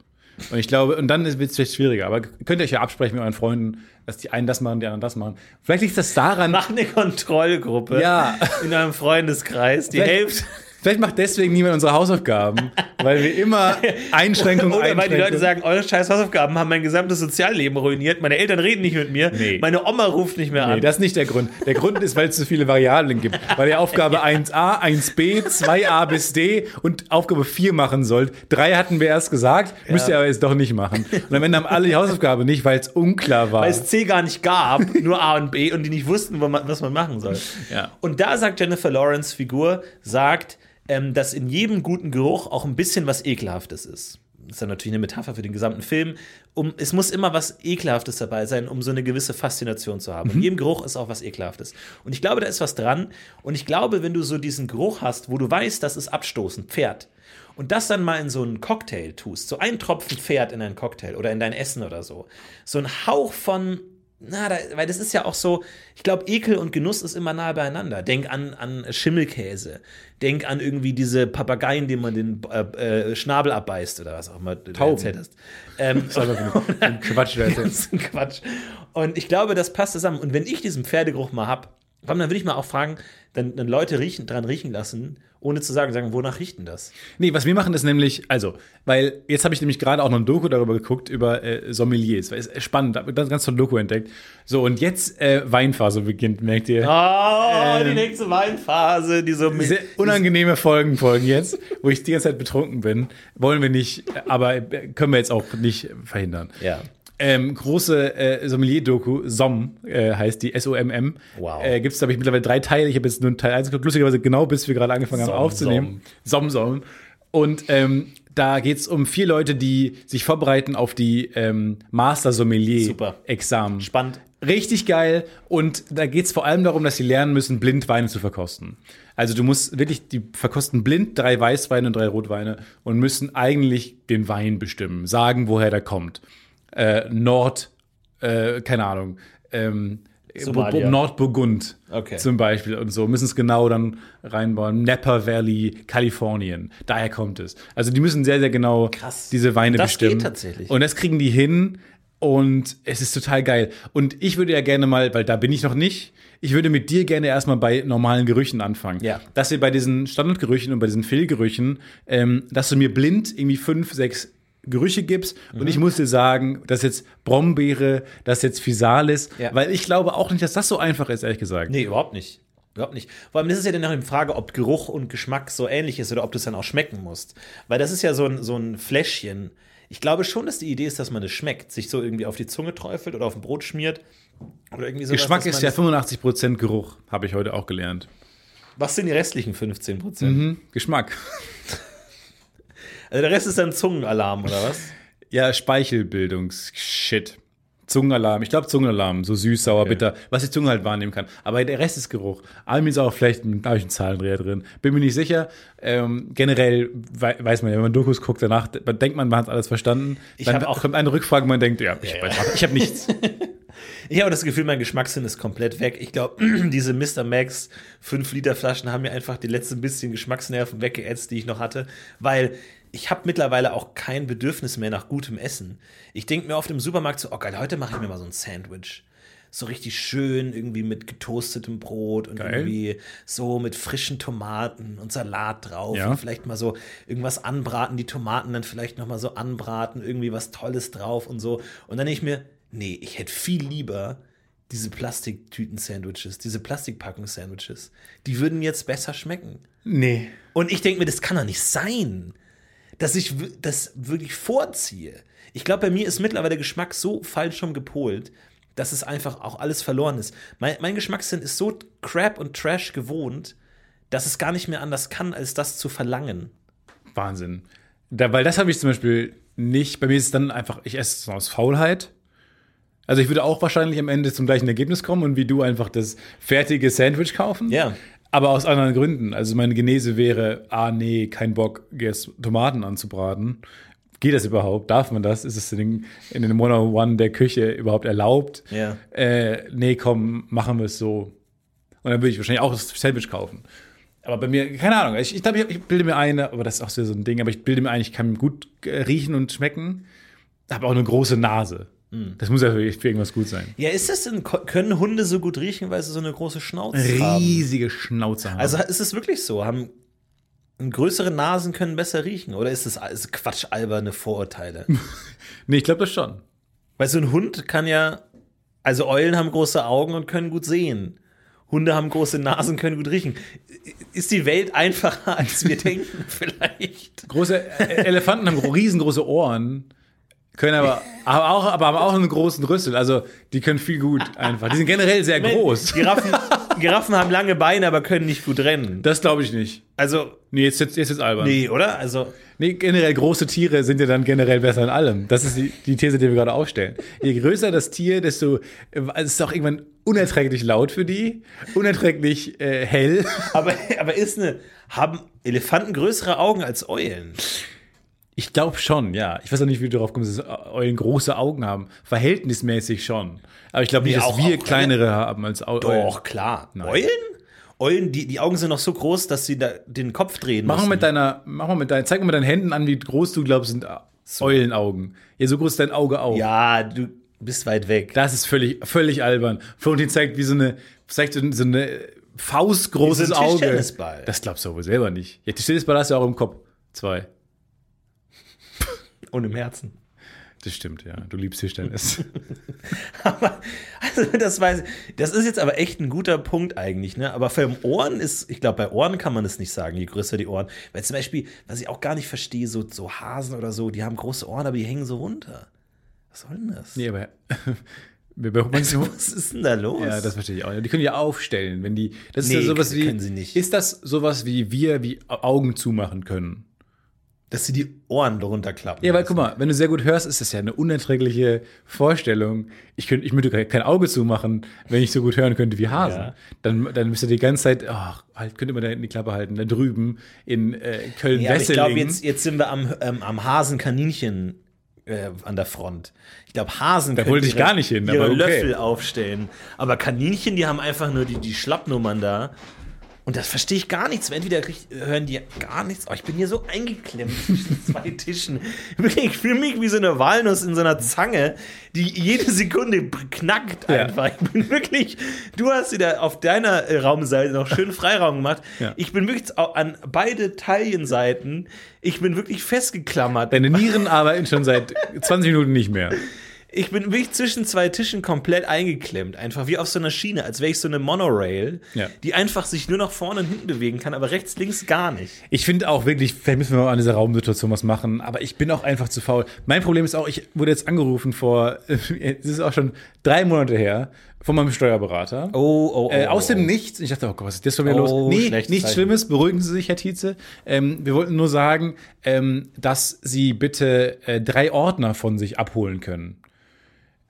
Und ich glaube, und dann wird es vielleicht schwieriger. Aber könnt ihr euch ja absprechen mit euren Freunden, dass die einen das machen, die anderen das machen. Vielleicht liegt das daran, Mach eine Kontrollgruppe Ja. in eurem Freundeskreis. Die Hälfte. Vielleicht macht deswegen niemand unsere Hausaufgaben, weil wir immer <laughs> Einschränkungen Oder weil die Leute sagen, eure scheiß Hausaufgaben haben mein gesamtes Sozialleben ruiniert. Meine Eltern reden nicht mit mir. Nee. Meine Oma ruft nicht mehr Nee, an. das ist nicht der Grund. Der Grund ist, weil es zu viele Variablen gibt. Weil ihr Aufgabe 1a, 1b, 2a bis d und Aufgabe 4 machen sollt. Drei hatten wir erst gesagt, müsst ihr aber jetzt doch nicht machen. Und am Ende haben alle die Hausaufgabe nicht, weil es unklar war. weil es C gar nicht gab, nur A und B und die nicht wussten, was man machen soll. Ja. Und da sagt Jennifer Lawrence Figur, sagt, ähm, dass in jedem guten Geruch auch ein bisschen was Ekelhaftes ist. Das ist dann natürlich eine Metapher für den gesamten Film. Um, es muss immer was Ekelhaftes dabei sein, um so eine gewisse Faszination zu haben. In jedem Geruch ist auch was Ekelhaftes. Und ich glaube, da ist was dran. Und ich glaube, wenn du so diesen Geruch hast, wo du weißt, das ist abstoßend, Pferd, und das dann mal in so einen Cocktail tust, so einen Tropfen Pferd in einen Cocktail oder in dein Essen oder so, so ein Hauch von, na, da, weil das ist ja auch so, ich glaube, Ekel und Genuss ist immer nahe beieinander. Denk an, an Schimmelkäse, denk an irgendwie diese Papageien, denen man den äh, äh, Schnabel abbeißt oder was auch immer du Tauben. erzählt hast. Ähm, Das ist <laughs> ein Quatsch. ein Quatsch. Und ich glaube, das passt zusammen. Und wenn ich diesen Pferdegeruch mal hab, komm, dann würde ich mal auch fragen, dann, dann Leute riechen, dran riechen lassen, ohne zu sagen, sagen, wonach riecht denn das? Nee, was wir machen ist nämlich, also, weil jetzt habe ich nämlich gerade auch noch ein Doku darüber geguckt, über äh, Sommeliers. Weil es ist spannend, habe ganz, ganz toll Doku entdeckt. So, und jetzt äh, Weinphase beginnt, merkt ihr. Oh, die nächste Weinphase, die so Sehr unangenehme Folgen folgen jetzt, wo ich die ganze Zeit betrunken bin. Wollen wir nicht, aber äh, können wir jetzt auch nicht verhindern. Ja. Ähm, große äh, Sommelier-Doku, SOM äh, heißt die, S-O-M-M. Wow. Äh, Gibt es, glaube ich, mittlerweile drei Teile. Ich habe jetzt nur Teil 1 geguckt, lustigerweise genau bis wir gerade angefangen haben Som, aufzunehmen. SOM, SOM. Und ähm, da geht es um vier Leute, die sich vorbereiten auf die ähm, Master Super. Sommelier-Examen. Spannend. Richtig geil. Und da geht es vor allem darum, dass sie lernen müssen, blind Weine zu verkosten. Also du musst wirklich, die verkosten blind drei Weißweine und drei Rotweine und müssen eigentlich den Wein bestimmen, sagen, woher der kommt. Äh, Nord, äh, keine Ahnung, ähm, Somalia. Nordburgund Okay. zum Beispiel und so, müssen es genau dann reinbauen. Napa Valley, Kalifornien, daher kommt es. Also die müssen sehr, sehr genau Krass. diese Weine Das bestimmen. geht tatsächlich. Und das kriegen die hin und es ist total geil. Und ich würde ja gerne mal, weil da bin ich noch nicht, ich würde mit dir gerne erstmal bei normalen Gerüchen anfangen. Ja. Dass wir bei diesen Standardgerüchen und bei diesen Fehlgerüchen, ähm, dass du mir blind irgendwie fünf, sechs Gerüche gibst Mhm. und ich muss dir sagen, das ist jetzt Brombeere, das ist jetzt Physalis, Ja. weil ich glaube auch nicht, dass das so einfach ist, ehrlich gesagt. Nee, überhaupt nicht. Überhaupt nicht. Vor allem, das ist ja dann auch die Frage, ob Geruch und Geschmack so ähnlich ist oder ob du es dann auch schmecken musst. Weil das ist ja so ein, so ein Fläschchen. Ich glaube schon, dass die Idee ist, dass man es schmeckt, sich so irgendwie auf die Zunge träufelt oder auf ein Brot schmiert. Oder irgendwie sowas, Geschmack dass ist ja das- 85% Geruch, habe ich heute auch gelernt. Was sind die restlichen 15 Prozent? Mhm. Geschmack. <laughs> Also der Rest ist dann Zungenalarm, oder was? <laughs> Ja, Speichelbildungs-Shit. Zungenalarm. Ich glaube Zungenalarm. So süß, sauer, bitter. Was die Zunge halt wahrnehmen kann. Aber der Rest ist Geruch. Alminsauer, vielleicht da habe ich einen Zahlendreher drin. Bin mir nicht sicher. Ähm, generell wei- weiß man ja, wenn man Dokus guckt, danach denkt man, man hat alles verstanden. Ich Dann auch- kommt eine Rückfrage, man denkt, ja, ich, weiß- ich habe nichts. <laughs> Ich habe das Gefühl, mein Geschmackssinn ist komplett weg. Ich glaube, <clears throat> diese Mr. Max 5 Liter Flaschen haben mir einfach die letzten bisschen Geschmacksnerven weggeätzt, die ich noch hatte, weil ich habe mittlerweile auch kein Bedürfnis mehr nach gutem Essen. Ich denke mir oft im Supermarkt so, oh geil, heute mache ich mir mal so ein Sandwich. So richtig schön, irgendwie mit getoastetem Brot und Geil. irgendwie so mit frischen Tomaten und Salat drauf. Ja. Und vielleicht mal so irgendwas anbraten, die Tomaten dann vielleicht noch mal so anbraten, irgendwie was Tolles drauf und so. Und dann denke ich mir, nee, ich hätte viel lieber diese Plastiktüten-Sandwiches, diese Plastikpackung-Sandwiches. Die würden mir jetzt besser schmecken. nee. Und ich denke mir, das kann doch nicht sein, dass ich das wirklich vorziehe. Ich glaube, bei mir ist mittlerweile der Geschmack so falsch schon gepolt, dass es einfach auch alles verloren ist. Mein, mein Geschmackssinn ist so crap und trash gewohnt, dass es gar nicht mehr anders kann, als das zu verlangen. Wahnsinn. Da, weil das habe ich zum Beispiel nicht. Bei mir ist es dann einfach, ich esse es aus Faulheit. Also ich würde auch wahrscheinlich am Ende zum gleichen Ergebnis kommen und wie du einfach das fertige Sandwich kaufen. Ja. Aber aus anderen Gründen. Also meine Genese wäre, ah nee, kein Bock, jetzt Tomaten anzubraten. Geht das überhaupt? Darf man das? Ist es in den, in den 101 der Küche überhaupt erlaubt? Ja. Äh, nee, komm, machen wir es so. Und dann würde ich wahrscheinlich auch das Sandwich kaufen. Aber bei mir, keine Ahnung, ich, ich glaube, ich, ich bilde mir ein, aber das ist auch so ein Ding, aber ich bilde mir ein, ich kann gut riechen und schmecken, habe auch eine große Nase. Das muss ja für, irgendwas gut sein. Ja, ist das denn, können Hunde so gut riechen, weil sie so eine große Schnauze haben? Riesige Schnauze haben. Also ist es wirklich so? Haben, größere Nasen können besser riechen? Oder ist das ist Quatsch, alberne Vorurteile? <laughs> Nee, ich glaube das schon. Weil so ein Hund kann ja, also Eulen haben große Augen und können gut sehen. Hunde haben große Nasen, können gut riechen. Ist die Welt einfacher, als wir <laughs> denken, vielleicht? Große Elefanten haben riesengroße Ohren, können aber, aber, auch, aber haben auch einen großen Rüssel. Also die können viel gut einfach. Die sind generell sehr groß. Giraffen, Giraffen haben lange Beine, aber können nicht gut rennen. Das glaube ich nicht. Also, Nee, jetzt, jetzt, jetzt ist albern. nee, oder? Also, Nee, generell große Tiere sind ja dann generell besser in allem. Das ist die, die These, die wir gerade aufstellen. Je größer das Tier, desto es ist auch irgendwann unerträglich laut für die, unerträglich äh, hell. aber, aber ist eine, haben Elefanten größere Augen als Eulen? Ich glaube schon, ja. Ich weiß auch nicht, wie du darauf kommst, dass Eulen große Augen haben. Verhältnismäßig schon. Aber ich glaube nicht, Nee, dass auch- wir auch kleinere haben als Eulen. Doch, klar. Eulen? Eulen, die, die Augen sind noch so groß, dass sie da den Kopf drehen Mach mal müssen. mit deiner, mach mal mit deinen, zeig mal mit deinen Händen an, wie groß du glaubst, sind Eulenaugen. Ja, so groß ist dein Auge auch. Ja, du bist weit weg. Das ist völlig, völlig albern. Florentin zeigt wie so eine, zeigt so so eine faustgroßes Wie so ein Auge. Das glaubst du wohl selber nicht. Ja, Tischtennisball hast du auch im Kopf. Zwei. Und im Herzen. Das stimmt, ja. Du liebst Tischtennis. <laughs> Aber, also das weiß ich. Das ist jetzt aber echt ein guter Punkt eigentlich, ne? Aber für Ohren ist, ich glaube, bei Ohren kann man es nicht sagen, je größer die Ohren. Weil zum Beispiel, was ich auch gar nicht verstehe, so, so Hasen oder so, die haben große Ohren, aber die hängen so runter. Was soll denn das? nee, aber <laughs> manchmal, <laughs> Was ist denn da los? Ja, das verstehe ich auch. Die können ja aufstellen, wenn die. Das ist Nee, ja sowas wie. können sie nicht. Ist das sowas wie wir, wie Augen zumachen können? Dass sie die Ohren runterklappen. Ja, weil guck mal, wenn du sehr gut hörst, ist das ja eine unerträgliche Vorstellung. Ich könnte, ich würde kein Auge zumachen, wenn ich so gut hören könnte wie Hasen. Ja. Dann, dann müsst ihr die ganze Zeit, ach, halt, könnte man da hinten die Klappe halten, da drüben in äh, Ja, aber ich Köln-Wesseling. glaube, jetzt, jetzt sind wir am, ähm, am Hasenkaninchen äh, an der Front. Ich glaube, Hasen Da wollte ich ihre- gar nicht hin, ihre aber okay. Löffel aufstellen. Aber Kaninchen, die haben einfach nur die, die Schlappnummern da. Und das verstehe ich gar nichts. Entweder hören die gar nichts. Oh, ich bin hier so eingeklemmt <laughs> zwischen zwei Tischen. Ich fühle mich wie so eine Walnuss in so einer Zange, die jede Sekunde knackt Ja. einfach. Ich bin wirklich, du hast wieder auf deiner äh, Raumseite noch schön Freiraum gemacht. Ja. Ich bin wirklich an beide Taillenseiten, ich bin wirklich festgeklammert. Deine Nieren arbeiten schon seit 20 Minuten nicht mehr. Ich bin wirklich zwischen zwei Tischen komplett eingeklemmt. Einfach wie auf so einer Schiene, als wäre ich so eine Monorail, Ja. die einfach sich nur nach vorne und hinten bewegen kann, aber rechts, links gar nicht. Ich finde auch wirklich, vielleicht müssen wir mal an dieser Raumsituation was machen, aber ich bin auch einfach zu faul. Mein Problem ist auch, ich wurde jetzt angerufen vor, <laughs> es ist auch schon drei Monate her, von meinem Steuerberater. Oh, oh, Äh, aus dem Nichts. Ich dachte, oh Gott, was ist das schon wieder Oh, los? Nee, nichts Zeichen. Schlimmes. Beruhigen Sie sich, Herr Tietze. Ähm, wir wollten nur sagen, ähm, dass Sie bitte äh, drei Ordner von sich abholen können.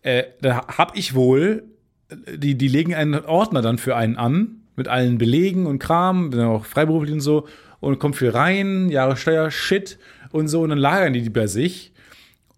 Äh, da habe ich wohl, äh, die, die legen einen Ordner dann für einen an, mit allen Belegen und Kram, bin auch freiberuflich und so, und kommt viel rein, Jahressteuer, Shit und so, und dann lagern die die bei sich.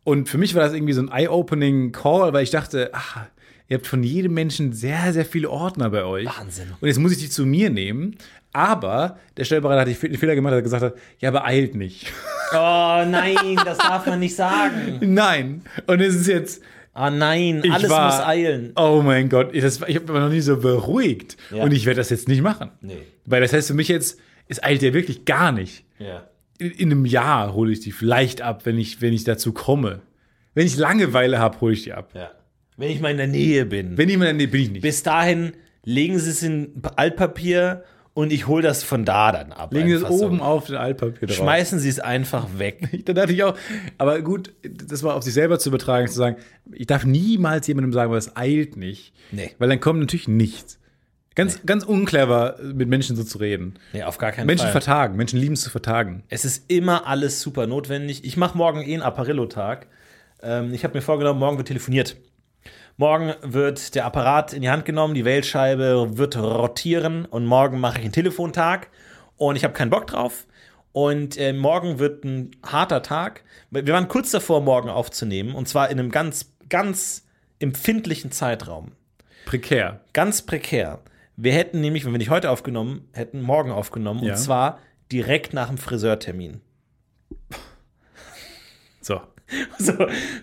Und für mich war das irgendwie so ein eye-opening Call, weil ich dachte, ach, ihr habt von jedem Menschen sehr, sehr viele Ordner bei euch. Wahnsinn. Und jetzt muss ich die zu mir nehmen. Aber der Steuerberater hat den Fehler gemacht, dass er gesagt hat, ja, aber eilt nicht. Oh nein, das darf man nicht sagen. <laughs> Nein. Und es ist jetzt, Oh nein, ich alles war, muss eilen. Oh mein Gott, ich, das- ich habe mich noch nie so beruhigt. Ja. Und ich werde das jetzt nicht machen. Nee. Weil das heißt für mich jetzt, es eilt ja wirklich gar nicht. Ja. In, in einem Jahr hole ich die vielleicht ab, wenn ich, wenn ich dazu komme. Wenn ich Langeweile habe, hole ich die ab. ja. Wenn ich mal in der Nähe bin. Wenn ich mal, nee, bin ich nicht. Bis dahin legen Sie es in Altpapier und ich hole das von da dann ab. Legen Sie es Einfach so. oben auf den Altpapier drauf. Schmeißen Sie es einfach weg. Da <laughs> dachte ich auch, aber gut, das mal auf sich selber zu übertragen, zu sagen, ich darf niemals jemandem sagen, weil es eilt nicht. Nee. Weil dann kommt natürlich nichts. Ganz, ganz unclever, mit Menschen so zu reden. Nee, auf gar keinen Menschen Fall. vertagen, Menschen lieben es zu vertagen. Es ist immer alles super notwendig. Ich mache morgen eh einen Apparillo-Tag. Ähm, ich habe mir vorgenommen, morgen wird telefoniert. Morgen wird der Apparat in die Hand genommen, die Wählscheibe wird rotieren und morgen mache ich einen Telefontag und ich habe keinen Bock drauf. Und äh, morgen wird ein harter Tag. Wir waren kurz davor, morgen aufzunehmen und zwar in einem ganz, ganz empfindlichen Zeitraum. Prekär. Ganz prekär. Wir hätten nämlich, wenn wir nicht heute aufgenommen hätten, morgen aufgenommen Ja. und zwar direkt nach dem Friseurtermin. <laughs> So.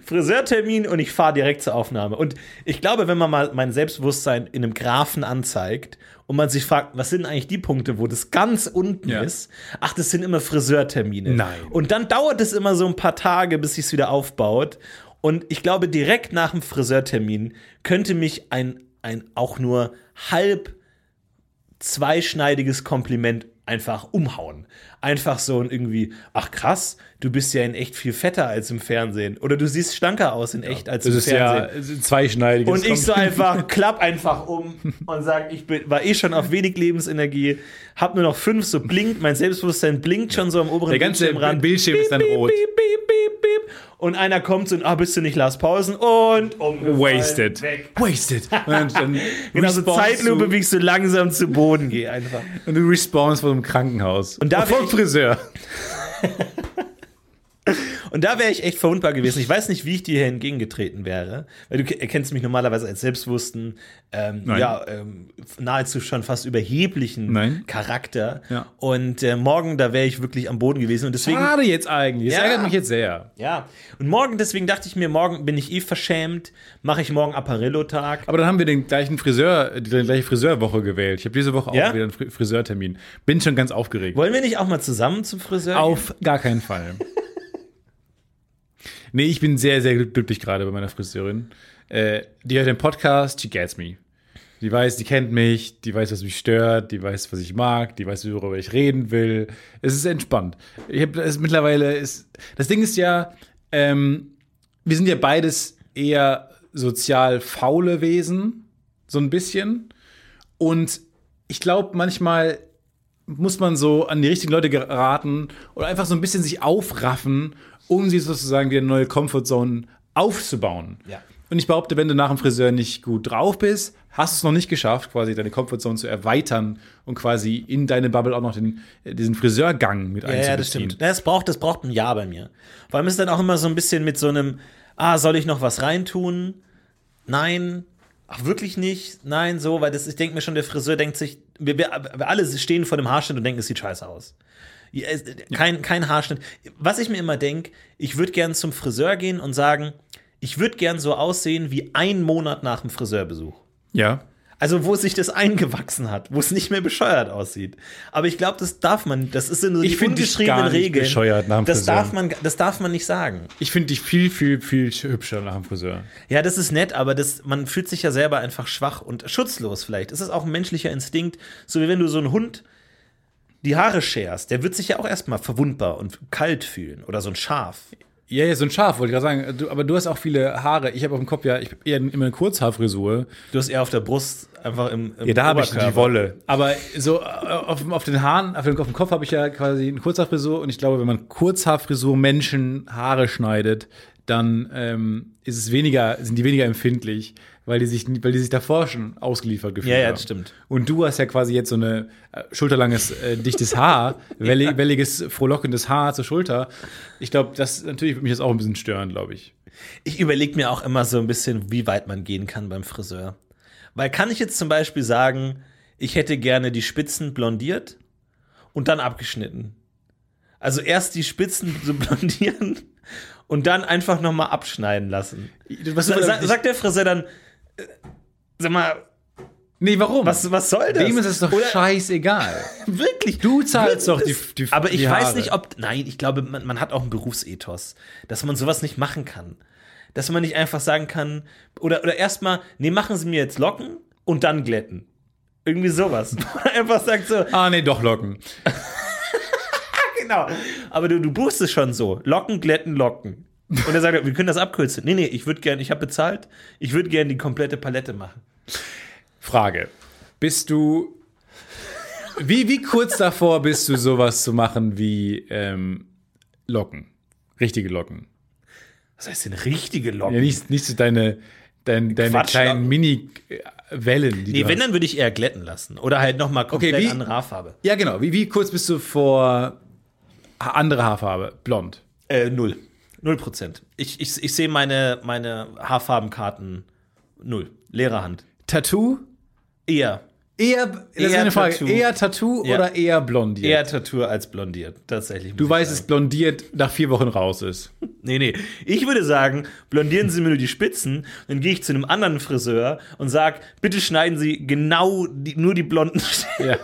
Friseurtermin und ich fahre direkt zur Aufnahme. Und ich glaube, wenn man mal mein Selbstbewusstsein in einem Graphen anzeigt und man sich fragt, was sind eigentlich die Punkte, wo das ganz unten Ja. ist? Ach, das sind immer Friseurtermine. Nein. Und dann dauert es immer so ein paar Tage, bis sich wieder aufbaut. Und ich glaube, direkt nach dem Friseurtermin könnte mich ein, ein auch nur halb zweischneidiges Kompliment einfach umhauen. Einfach so ein irgendwie, ach krass, du bist ja in echt viel fetter als im Fernsehen. Oder du siehst schlanker aus in echt als Das im ist ja Fernsehen. ein zweischneidiges und ich so einfach, klapp einfach um und sag, ich bin, war eh schon auf wenig Lebensenergie, hab nur noch fünf, so blinkt, mein Selbstbewusstsein blinkt schon so am oberen Der ganze Bildschirmrand. Bildschirm ist dann rot. Piep, piep, piep, piep. Und einer kommt so und, ah, bist du nicht Lars Pausen? Und Wasted. Weg. Wasted. Und dann <laughs> Genau, so Zeitlupe, du- wie ich so langsam zu Boden gehe einfach. Und du respawnst vor Krankenhaus. Und da vom Friseur. <laughs> Und da wäre ich echt verwundbar gewesen. Ich weiß nicht, wie ich dir hier entgegengetreten wäre. Weil du ke- erkennst mich normalerweise als selbstbewussten, ähm, ja, ähm, nahezu schon fast überheblichen Nein. Charakter. Ja. Und äh, morgen, da wäre ich wirklich am Boden gewesen. Und deswegen. Schade jetzt eigentlich. Das Ja. ärgert mich jetzt sehr. Ja. Und morgen, deswegen dachte ich mir, morgen bin ich eh verschämt. Mache ich morgen Apparillo-Tag. Aber dann haben wir den gleichen Friseur, die gleiche Friseurwoche gewählt. Ich habe diese Woche auch Ja? wieder einen Fri- Friseurtermin. Bin schon ganz aufgeregt. Wollen wir nicht auch mal zusammen zum Friseur? gehen? Auf gar keinen Fall. <laughs> nee, ich bin sehr, sehr glücklich gerade bei meiner Friseurin. Äh, die hört den Podcast, she gets me. Die weiß, die kennt mich, die weiß, was mich stört, die weiß, was ich mag, die weiß, worüber ich reden will. Es ist entspannt. Ich hab, es mittlerweile ist. Das Ding ist ja, ähm, wir sind ja beides eher sozial faule Wesen, so ein bisschen. Und ich glaube, manchmal muss man so an die richtigen Leute geraten oder einfach so ein bisschen sich aufraffen, um sie sozusagen wieder eine neue Comfortzone aufzubauen. Ja. Und ich behaupte, wenn du nach dem Friseur nicht gut drauf bist, hast du es noch nicht geschafft, quasi deine Comfortzone zu erweitern und quasi in deine Bubble auch noch den, diesen Friseurgang mit Ja, ja, das einzubeziehen. stimmt. Das braucht, das braucht ein Jahr bei mir. Vor allem ist dann auch immer so ein bisschen mit so einem, ah, soll ich noch was reintun? Nein. Ach, wirklich nicht? Nein, so, weil das, ich denke mir schon, der Friseur denkt sich, wir, wir, wir alle stehen vor dem Haarschnitt und denken, es sieht scheiße aus. Kein, kein Haarschnitt. Was ich mir immer denke, ich würde gern zum Friseur gehen und sagen, ich würde gern so aussehen wie ein Monat nach dem Friseurbesuch. Ja. Also, wo sich das eingewachsen hat, wo es nicht mehr bescheuert aussieht. Aber ich glaube, das darf man, das ist in so Ich die dich ungeschriebenen nicht Regeln. bescheuert nach dem das Friseur. darf man, das darf man nicht sagen. Ich finde dich viel, viel, viel hübscher nach dem Friseur. Ja, das ist nett, aber das, man fühlt sich ja selber einfach schwach und schutzlos vielleicht. Es ist auch ein menschlicher Instinkt, so wie wenn du so einen Hund die Haare scherst, der wird sich ja auch erstmal verwundbar und kalt fühlen oder so ein Schaf. Ja, ja, so ein Schaf, wollte ich gerade sagen. Du, aber du hast auch viele Haare. Ich habe auf dem Kopf ja, ich eher immer eine Kurzhaarfrisur. Du hast eher auf der Brust einfach im, im Ja, da habe ich die. Wolle. Aber so äh, auf, auf den Haaren, auf, den, auf dem Kopf habe ich ja quasi eine Kurzhaarfrisur. Und ich glaube, wenn man Kurzhaarfrisur Menschen Haare schneidet, dann ähm, ist es weniger, sind die weniger empfindlich, weil die sich, weil die sich davor schon ausgeliefert gefühlt Ja, ja, haben. das stimmt. Und du hast ja quasi jetzt so eine äh, schulterlanges, äh, dichtes Haar, <laughs> welli, welliges, frohlockendes Haar zur Schulter. Ich glaube, das natürlich würde mich das auch ein bisschen stören, glaube ich. Ich überlege mir auch immer so ein bisschen, wie weit man gehen kann beim Friseur. Weil kann ich jetzt zum Beispiel sagen, ich hätte gerne die Spitzen blondiert und dann abgeschnitten. Also erst die Spitzen so <laughs> blondieren und dann einfach nochmal abschneiden lassen. Was, Sa sa sagt der Friseur dann, äh, sag mal, nee, warum? was, was soll das? Dem ist es doch Oder- scheißegal. <laughs> Wirklich? Du zahlst doch die, die Aber ich die weiß nicht, ob. Nein, ich glaube, man, man hat auch einen Berufsethos, dass man sowas nicht machen kann. Dass man nicht einfach sagen kann, oder, oder erstmal, nee, machen Sie mir jetzt Locken und dann glätten. Irgendwie sowas. <laughs> einfach sagt so, Ah, nee, doch Locken. <laughs> genau. Aber du, du buchst es schon so. Locken, glätten, locken. Und er sagt, wir können das abkürzen. Nee, nee, ich würde gern, ich habe bezahlt, ich würde gern die komplette Palette machen. Frage. Bist du. Wie, wie kurz davor bist du, sowas zu machen wie ähm, Locken? Richtige Locken. Was heißt denn richtige Locken? Ja, nicht, nicht so deine, dein, deine Quatsch, kleinen. Mini-Wellen, die nee, wenn, hast. dann würde ich eher glätten lassen. Oder halt nochmal komplett wie- andere Haarfarbe. Ja, genau. Wie, wie kurz bist du vor andere Haarfarbe? Blond. Äh, null. Null Prozent. Ich, ich, ich sehe meine, meine Haarfarbenkarten null. Leere Hand. Tattoo? Eher. Eher, das ist Eher eine Frage, Tattoo. eher Tattoo Ja. oder eher blondiert? Eher Tattoo als blondiert, tatsächlich. du weißt, es blondiert nach vier Wochen raus ist. <laughs> Nee, nee. Ich würde sagen, blondieren Sie mir nur die Spitzen, dann gehe ich zu einem anderen Friseur und sag, bitte schneiden Sie genau die, nur die blonden <laughs> Stellen.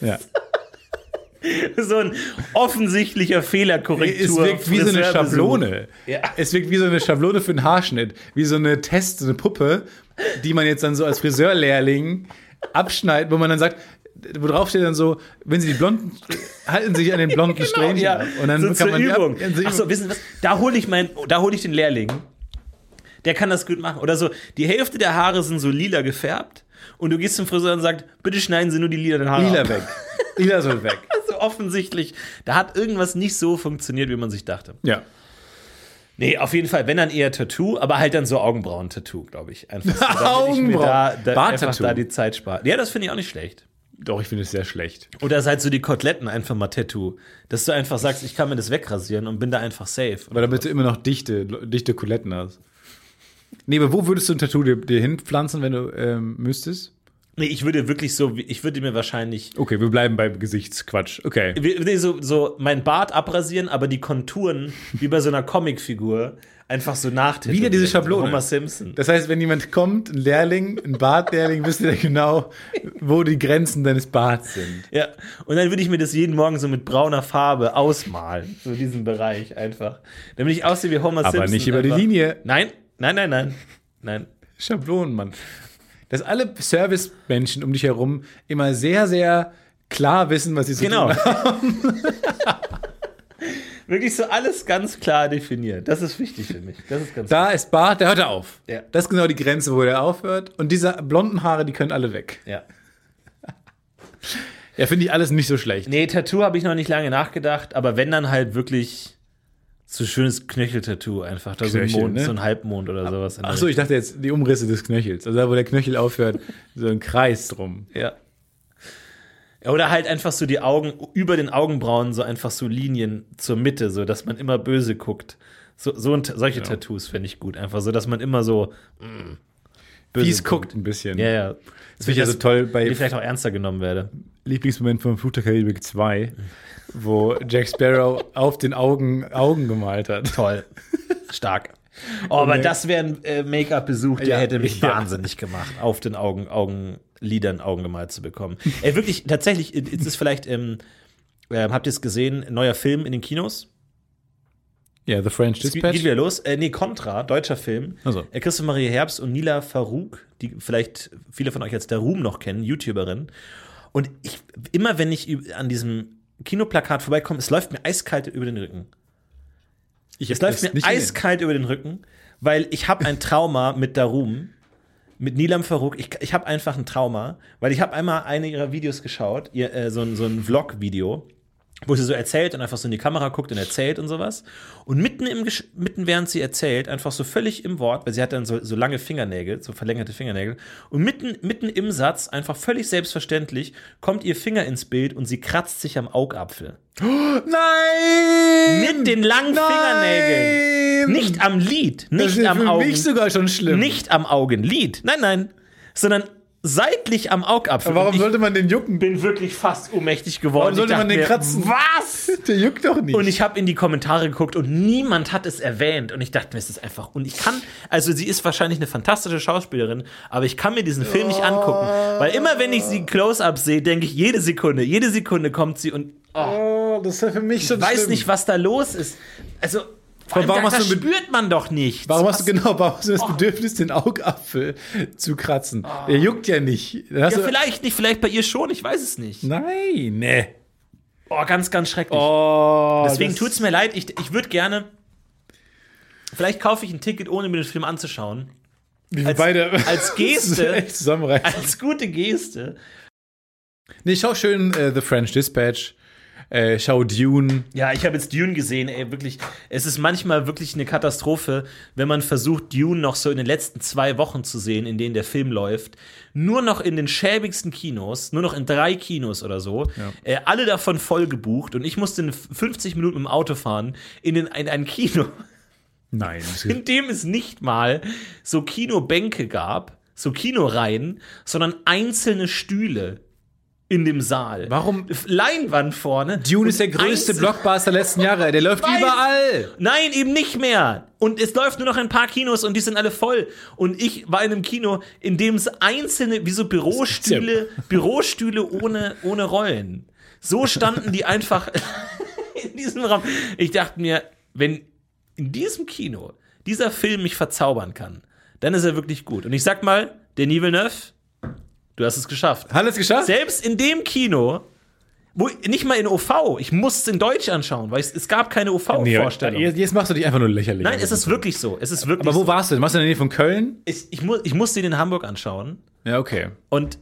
Ja. ja. <laughs> So ein offensichtlicher Fehlerkorrektur. Es wirkt wie so eine. Schablone. Ja. Es wirkt wie so eine Schablone für einen Haarschnitt. Wie so eine Test, so eine Puppe, die man jetzt dann so als Friseurlehrling abschneidet, wo man dann sagt, wo drauf steht dann so, wenn Sie die blonden, halten Sie sich an den blonden <laughs> Strähnchen ja. ab. Und dann so kann man die ab- Übung. Ach so, wissen Sie was? Da hole ich mein, da hole ich den Lehrling. Der kann das gut machen. Oder so, die Hälfte der Haare sind so lila gefärbt und du gehst zum Friseur und sagst, bitte schneiden Sie nur die lila Haare. Lila ab. weg. Lila soll weg. <laughs> Offensichtlich, da hat irgendwas nicht so funktioniert, wie man sich dachte. Ja. Nee, auf jeden Fall, wenn dann eher Tattoo, aber halt dann so Augenbrauen-Tattoo, glaube ich. Einfach so, Augenbrauen. <laughs> da, da Barttattoo. einfach da die Zeit spare. Ja, das finde ich auch nicht schlecht. Doch, ich finde es sehr schlecht. Oder ist halt so die Koteletten einfach mal Tattoo. Dass du einfach sagst, ich kann mir das wegrasieren und bin da einfach safe. Aber damit du immer noch dichte, dichte Kuletten hast. Nee, aber wo würdest du ein Tattoo dir, dir hinpflanzen, wenn du ähm, müsstest? Nee, ich würde wirklich so, ich würde mir wahrscheinlich Okay, wir bleiben beim Gesichtsquatsch. Okay. nee, so, so mein Bart abrasieren, aber die Konturen, wie bei so einer Comicfigur, einfach so nachtätowieren. Wieder diese Schablone. Homer Simpson. Das heißt, wenn jemand kommt, ein Lehrling, ein Bartlehrling, <laughs> wisst ihr genau, wo die Grenzen deines Barts sind. Ja, und dann würde ich mir das jeden Morgen so mit brauner Farbe ausmalen, so diesen Bereich einfach. Damit ich aussehe wie Homer Aber Simpson. nicht über die einfach. Linie. Nein, nein, nein, nein. Nein. Schablonen, Mann. Dass alle Servicemenschen um dich herum immer sehr, sehr klar wissen, was sie zu Genau. tun haben. <laughs> Wirklich so alles ganz klar definiert. Das ist wichtig für mich. Das ist ganz Da ist Bart, der hört er auf. Ja. Das ist genau die Grenze, wo der aufhört. Und diese blonden Haare, die können alle weg. Ja. Ja, finde ich alles nicht so schlecht. Nee, Tattoo habe ich noch nicht lange nachgedacht, aber wenn dann halt wirklich so schönes Knöchel-Tattoo einfach. Da so ein Knöchel, Mond, ne? so ein Halbmond oder sowas. Ach so, ich dachte jetzt die Umrisse des Knöchels. Also da, wo der Knöchel aufhört, <laughs> so ein Kreis drum. Ja. Oder halt einfach so die Augen, über den Augenbrauen so einfach so Linien zur Mitte, so dass man immer böse guckt. So, so ein, solche Tattoos fände ich gut. Einfach so, dass man immer so mm, böse guckt ein bisschen. Ja, ja. Das finde ich ja so toll Wie bei ich vielleicht auch ernster genommen werde. Lieblingsmoment von Fluch der Karibik 2, wo Jack Sparrow auf den Augen Augen gemalt hat. Toll. Stark. Oh, aber das wäre ein äh, Make-up-Besuch, der Ja, hätte mich <laughs> ja. wahnsinnig gemacht, auf den Augen, Augenlidern Augen gemalt zu bekommen. Ey, wirklich, tatsächlich, ist es vielleicht, ähm, äh, habt ihr es gesehen, neuer Film in den Kinos? Ja, The French Es geht Dispatch. wieder los. Äh, nee, Contra, deutscher Film. Also. Äh, Christoph Maria Herbst und Nila Farouk, die vielleicht viele von euch als der Ruhm noch kennen, YouTuberin. Und ich, immer wenn ich an diesem Kinoplakat vorbeikomme, es läuft mir eiskalt über den Rücken. Ich Es läuft mir eiskalt über den Rücken, weil ich habe ein Trauma <laughs> mit Darum, mit Nilam Farouk. Ich, ich habe einfach ein Trauma, weil ich habe einmal eine ihrer Videos geschaut, ihr, äh, so, ein- so ein Vlog-Video, wo sie so erzählt und einfach so in die Kamera guckt und erzählt und sowas. Und mitten, im, Gesch- mitten während sie erzählt, einfach so völlig im Wort, weil sie hat dann so, so lange Fingernägel, so verlängerte Fingernägel, und mitten, mitten im Satz, einfach völlig selbstverständlich, kommt ihr Finger ins Bild und sie kratzt sich am Augapfel. <gasps> Nein! Mit den langen Fingernägeln. Nicht am Lid, das nicht ist am für Augen. mich sogar schon schlimm. Nicht am Augenlid. Nein, nein. Sondern seitlich am Augapfel. Warum sollte man den jucken? ich bin wirklich fast ohnmächtig geworden. Warum sollte man den mir, kratzen? Was? <laughs> Der juckt doch nicht. Und ich habe in die Kommentare geguckt und niemand hat es erwähnt. Und ich dachte mir, es ist einfach. Und ich kann, also sie ist wahrscheinlich eine fantastische Schauspielerin, aber ich kann mir diesen Film nicht angucken. Weil immer wenn ich sie close-up sehe, denke ich, jede Sekunde, jede Sekunde kommt sie und oh, das ist ja für mich schon ich weiß schlimm. nicht, was da los ist. Also, vor allem, warum da, hast du spürt man doch nicht. Warum hast du genau, warum hast du das Bedürfnis, den Augapfel zu kratzen? Der juckt ja nicht. Ja, vielleicht nicht, vielleicht bei ihr schon, ich weiß es nicht. Nein, ne. Oh, ganz, ganz schrecklich. Oh, Deswegen das- tut's mir leid, ich, ich würde gerne. Vielleicht kaufe ich ein Ticket, ohne mir den Film anzuschauen. Wie wir als- beide als <laughs> Geste-. Als gute Geste. Nee, schau schön äh, The French Dispatch. Äh, schau Dune. Ja, ich habe jetzt Dune gesehen, ey, wirklich. Es ist manchmal wirklich eine Katastrophe, wenn man versucht, Dune noch so in den letzten zwei Wochen zu sehen, in denen der Film läuft. Nur noch in den schäbigsten Kinos, nur noch in drei Kinos oder so. Äh, alle davon voll gebucht und ich musste in 50 Minuten dem Auto fahren in, den, in ein Kino, Nein. <laughs> in dem es nicht mal so Kinobänke gab, so Kinoreihen, sondern einzelne Stühle in dem Saal. Warum? Leinwand vorne. Dune ist der größte Blockbuster der letzten Jahre. Der läuft weiß. überall. Nein, eben nicht mehr. Und es läuft nur noch ein paar Kinos und die sind alle voll. Und ich war in einem Kino, in dem es einzelne, wie so Bürostühle, Bürostühle ohne, ohne Rollen. So standen die einfach <laughs> in diesem Raum. Ich dachte mir, wenn in diesem Kino dieser Film mich verzaubern kann, dann ist er wirklich gut. Und ich sag mal, Denis Villeneuve, du hast es geschafft. Hat es geschafft? Selbst in dem Kino, wo nicht mal in OV, ich musste es in Deutsch anschauen, weil es, es gab keine Nee, OV-Vorstellung. jetzt, jetzt machst du dich einfach nur lächerlich. Nein, es ist wirklich so. Es ist wirklich Aber wo so. warst du denn? Warst du in der Nähe von Köln? Ich, ich, mu ich musste ihn in Hamburg anschauen Ja, okay. und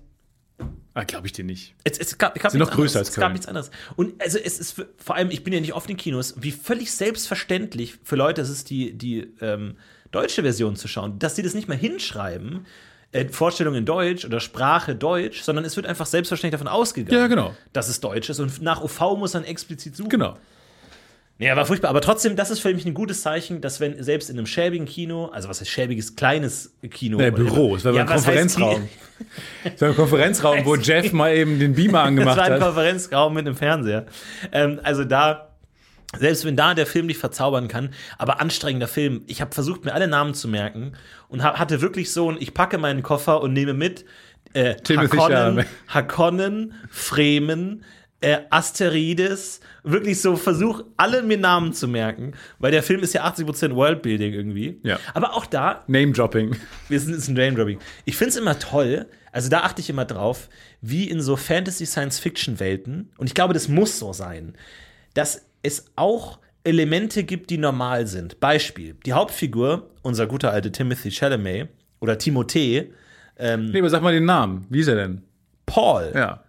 Ah, glaube ich dir nicht. es, es gab, es gab Sind noch größer anderes. als Es gab Köln. nichts anderes. Und also es ist für, vor allem, ich bin ja nicht oft in Kinos, wie völlig selbstverständlich für Leute ist es, die, die ähm, deutsche Version zu schauen, dass sie das nicht mal hinschreiben, äh, Vorstellung in Deutsch oder Sprache Deutsch, sondern es wird einfach selbstverständlich davon ausgegangen, Ja, genau. dass es Deutsch ist. Und nach OV muss man explizit suchen. Genau. Ja, war furchtbar. Aber trotzdem, das ist für mich ein gutes Zeichen, dass wenn selbst in einem schäbigen Kino, also was heißt schäbiges, kleines Kino. Nee, Büro. Es war Ja, heißt Konferenzraum. <laughs> Es war ein Konferenzraum, wo <laughs> Jeff mal eben den Beamer Es angemacht war ein hat. Konferenzraum mit einem Fernseher. Ähm, also da, selbst wenn da der Film dich verzaubern kann, aber anstrengender Film. Ich habe versucht, mir alle Namen zu merken und hab, hatte wirklich so ein, ich packe meinen Koffer und nehme mit äh, Hakonnen, Chalamet. Hakonnen, Fremen, äh, Asteroides, wirklich so versuch, alle mir Namen zu merken, weil der Film ist ja 80% Worldbuilding irgendwie. Ja. Aber auch da, Name-Dropping. wir sind ist ein Name-Dropping. Ich finde es immer toll, also da achte ich immer drauf, wie in so Fantasy-Science-Fiction-Welten, und ich glaube, das muss so sein, dass es auch Elemente gibt, die normal sind. Beispiel, die Hauptfigur, unser guter alter Timothy Chalamet, oder Timothée, Nee, aber sag mal den Namen. Wie ist er denn? Paul. Ja.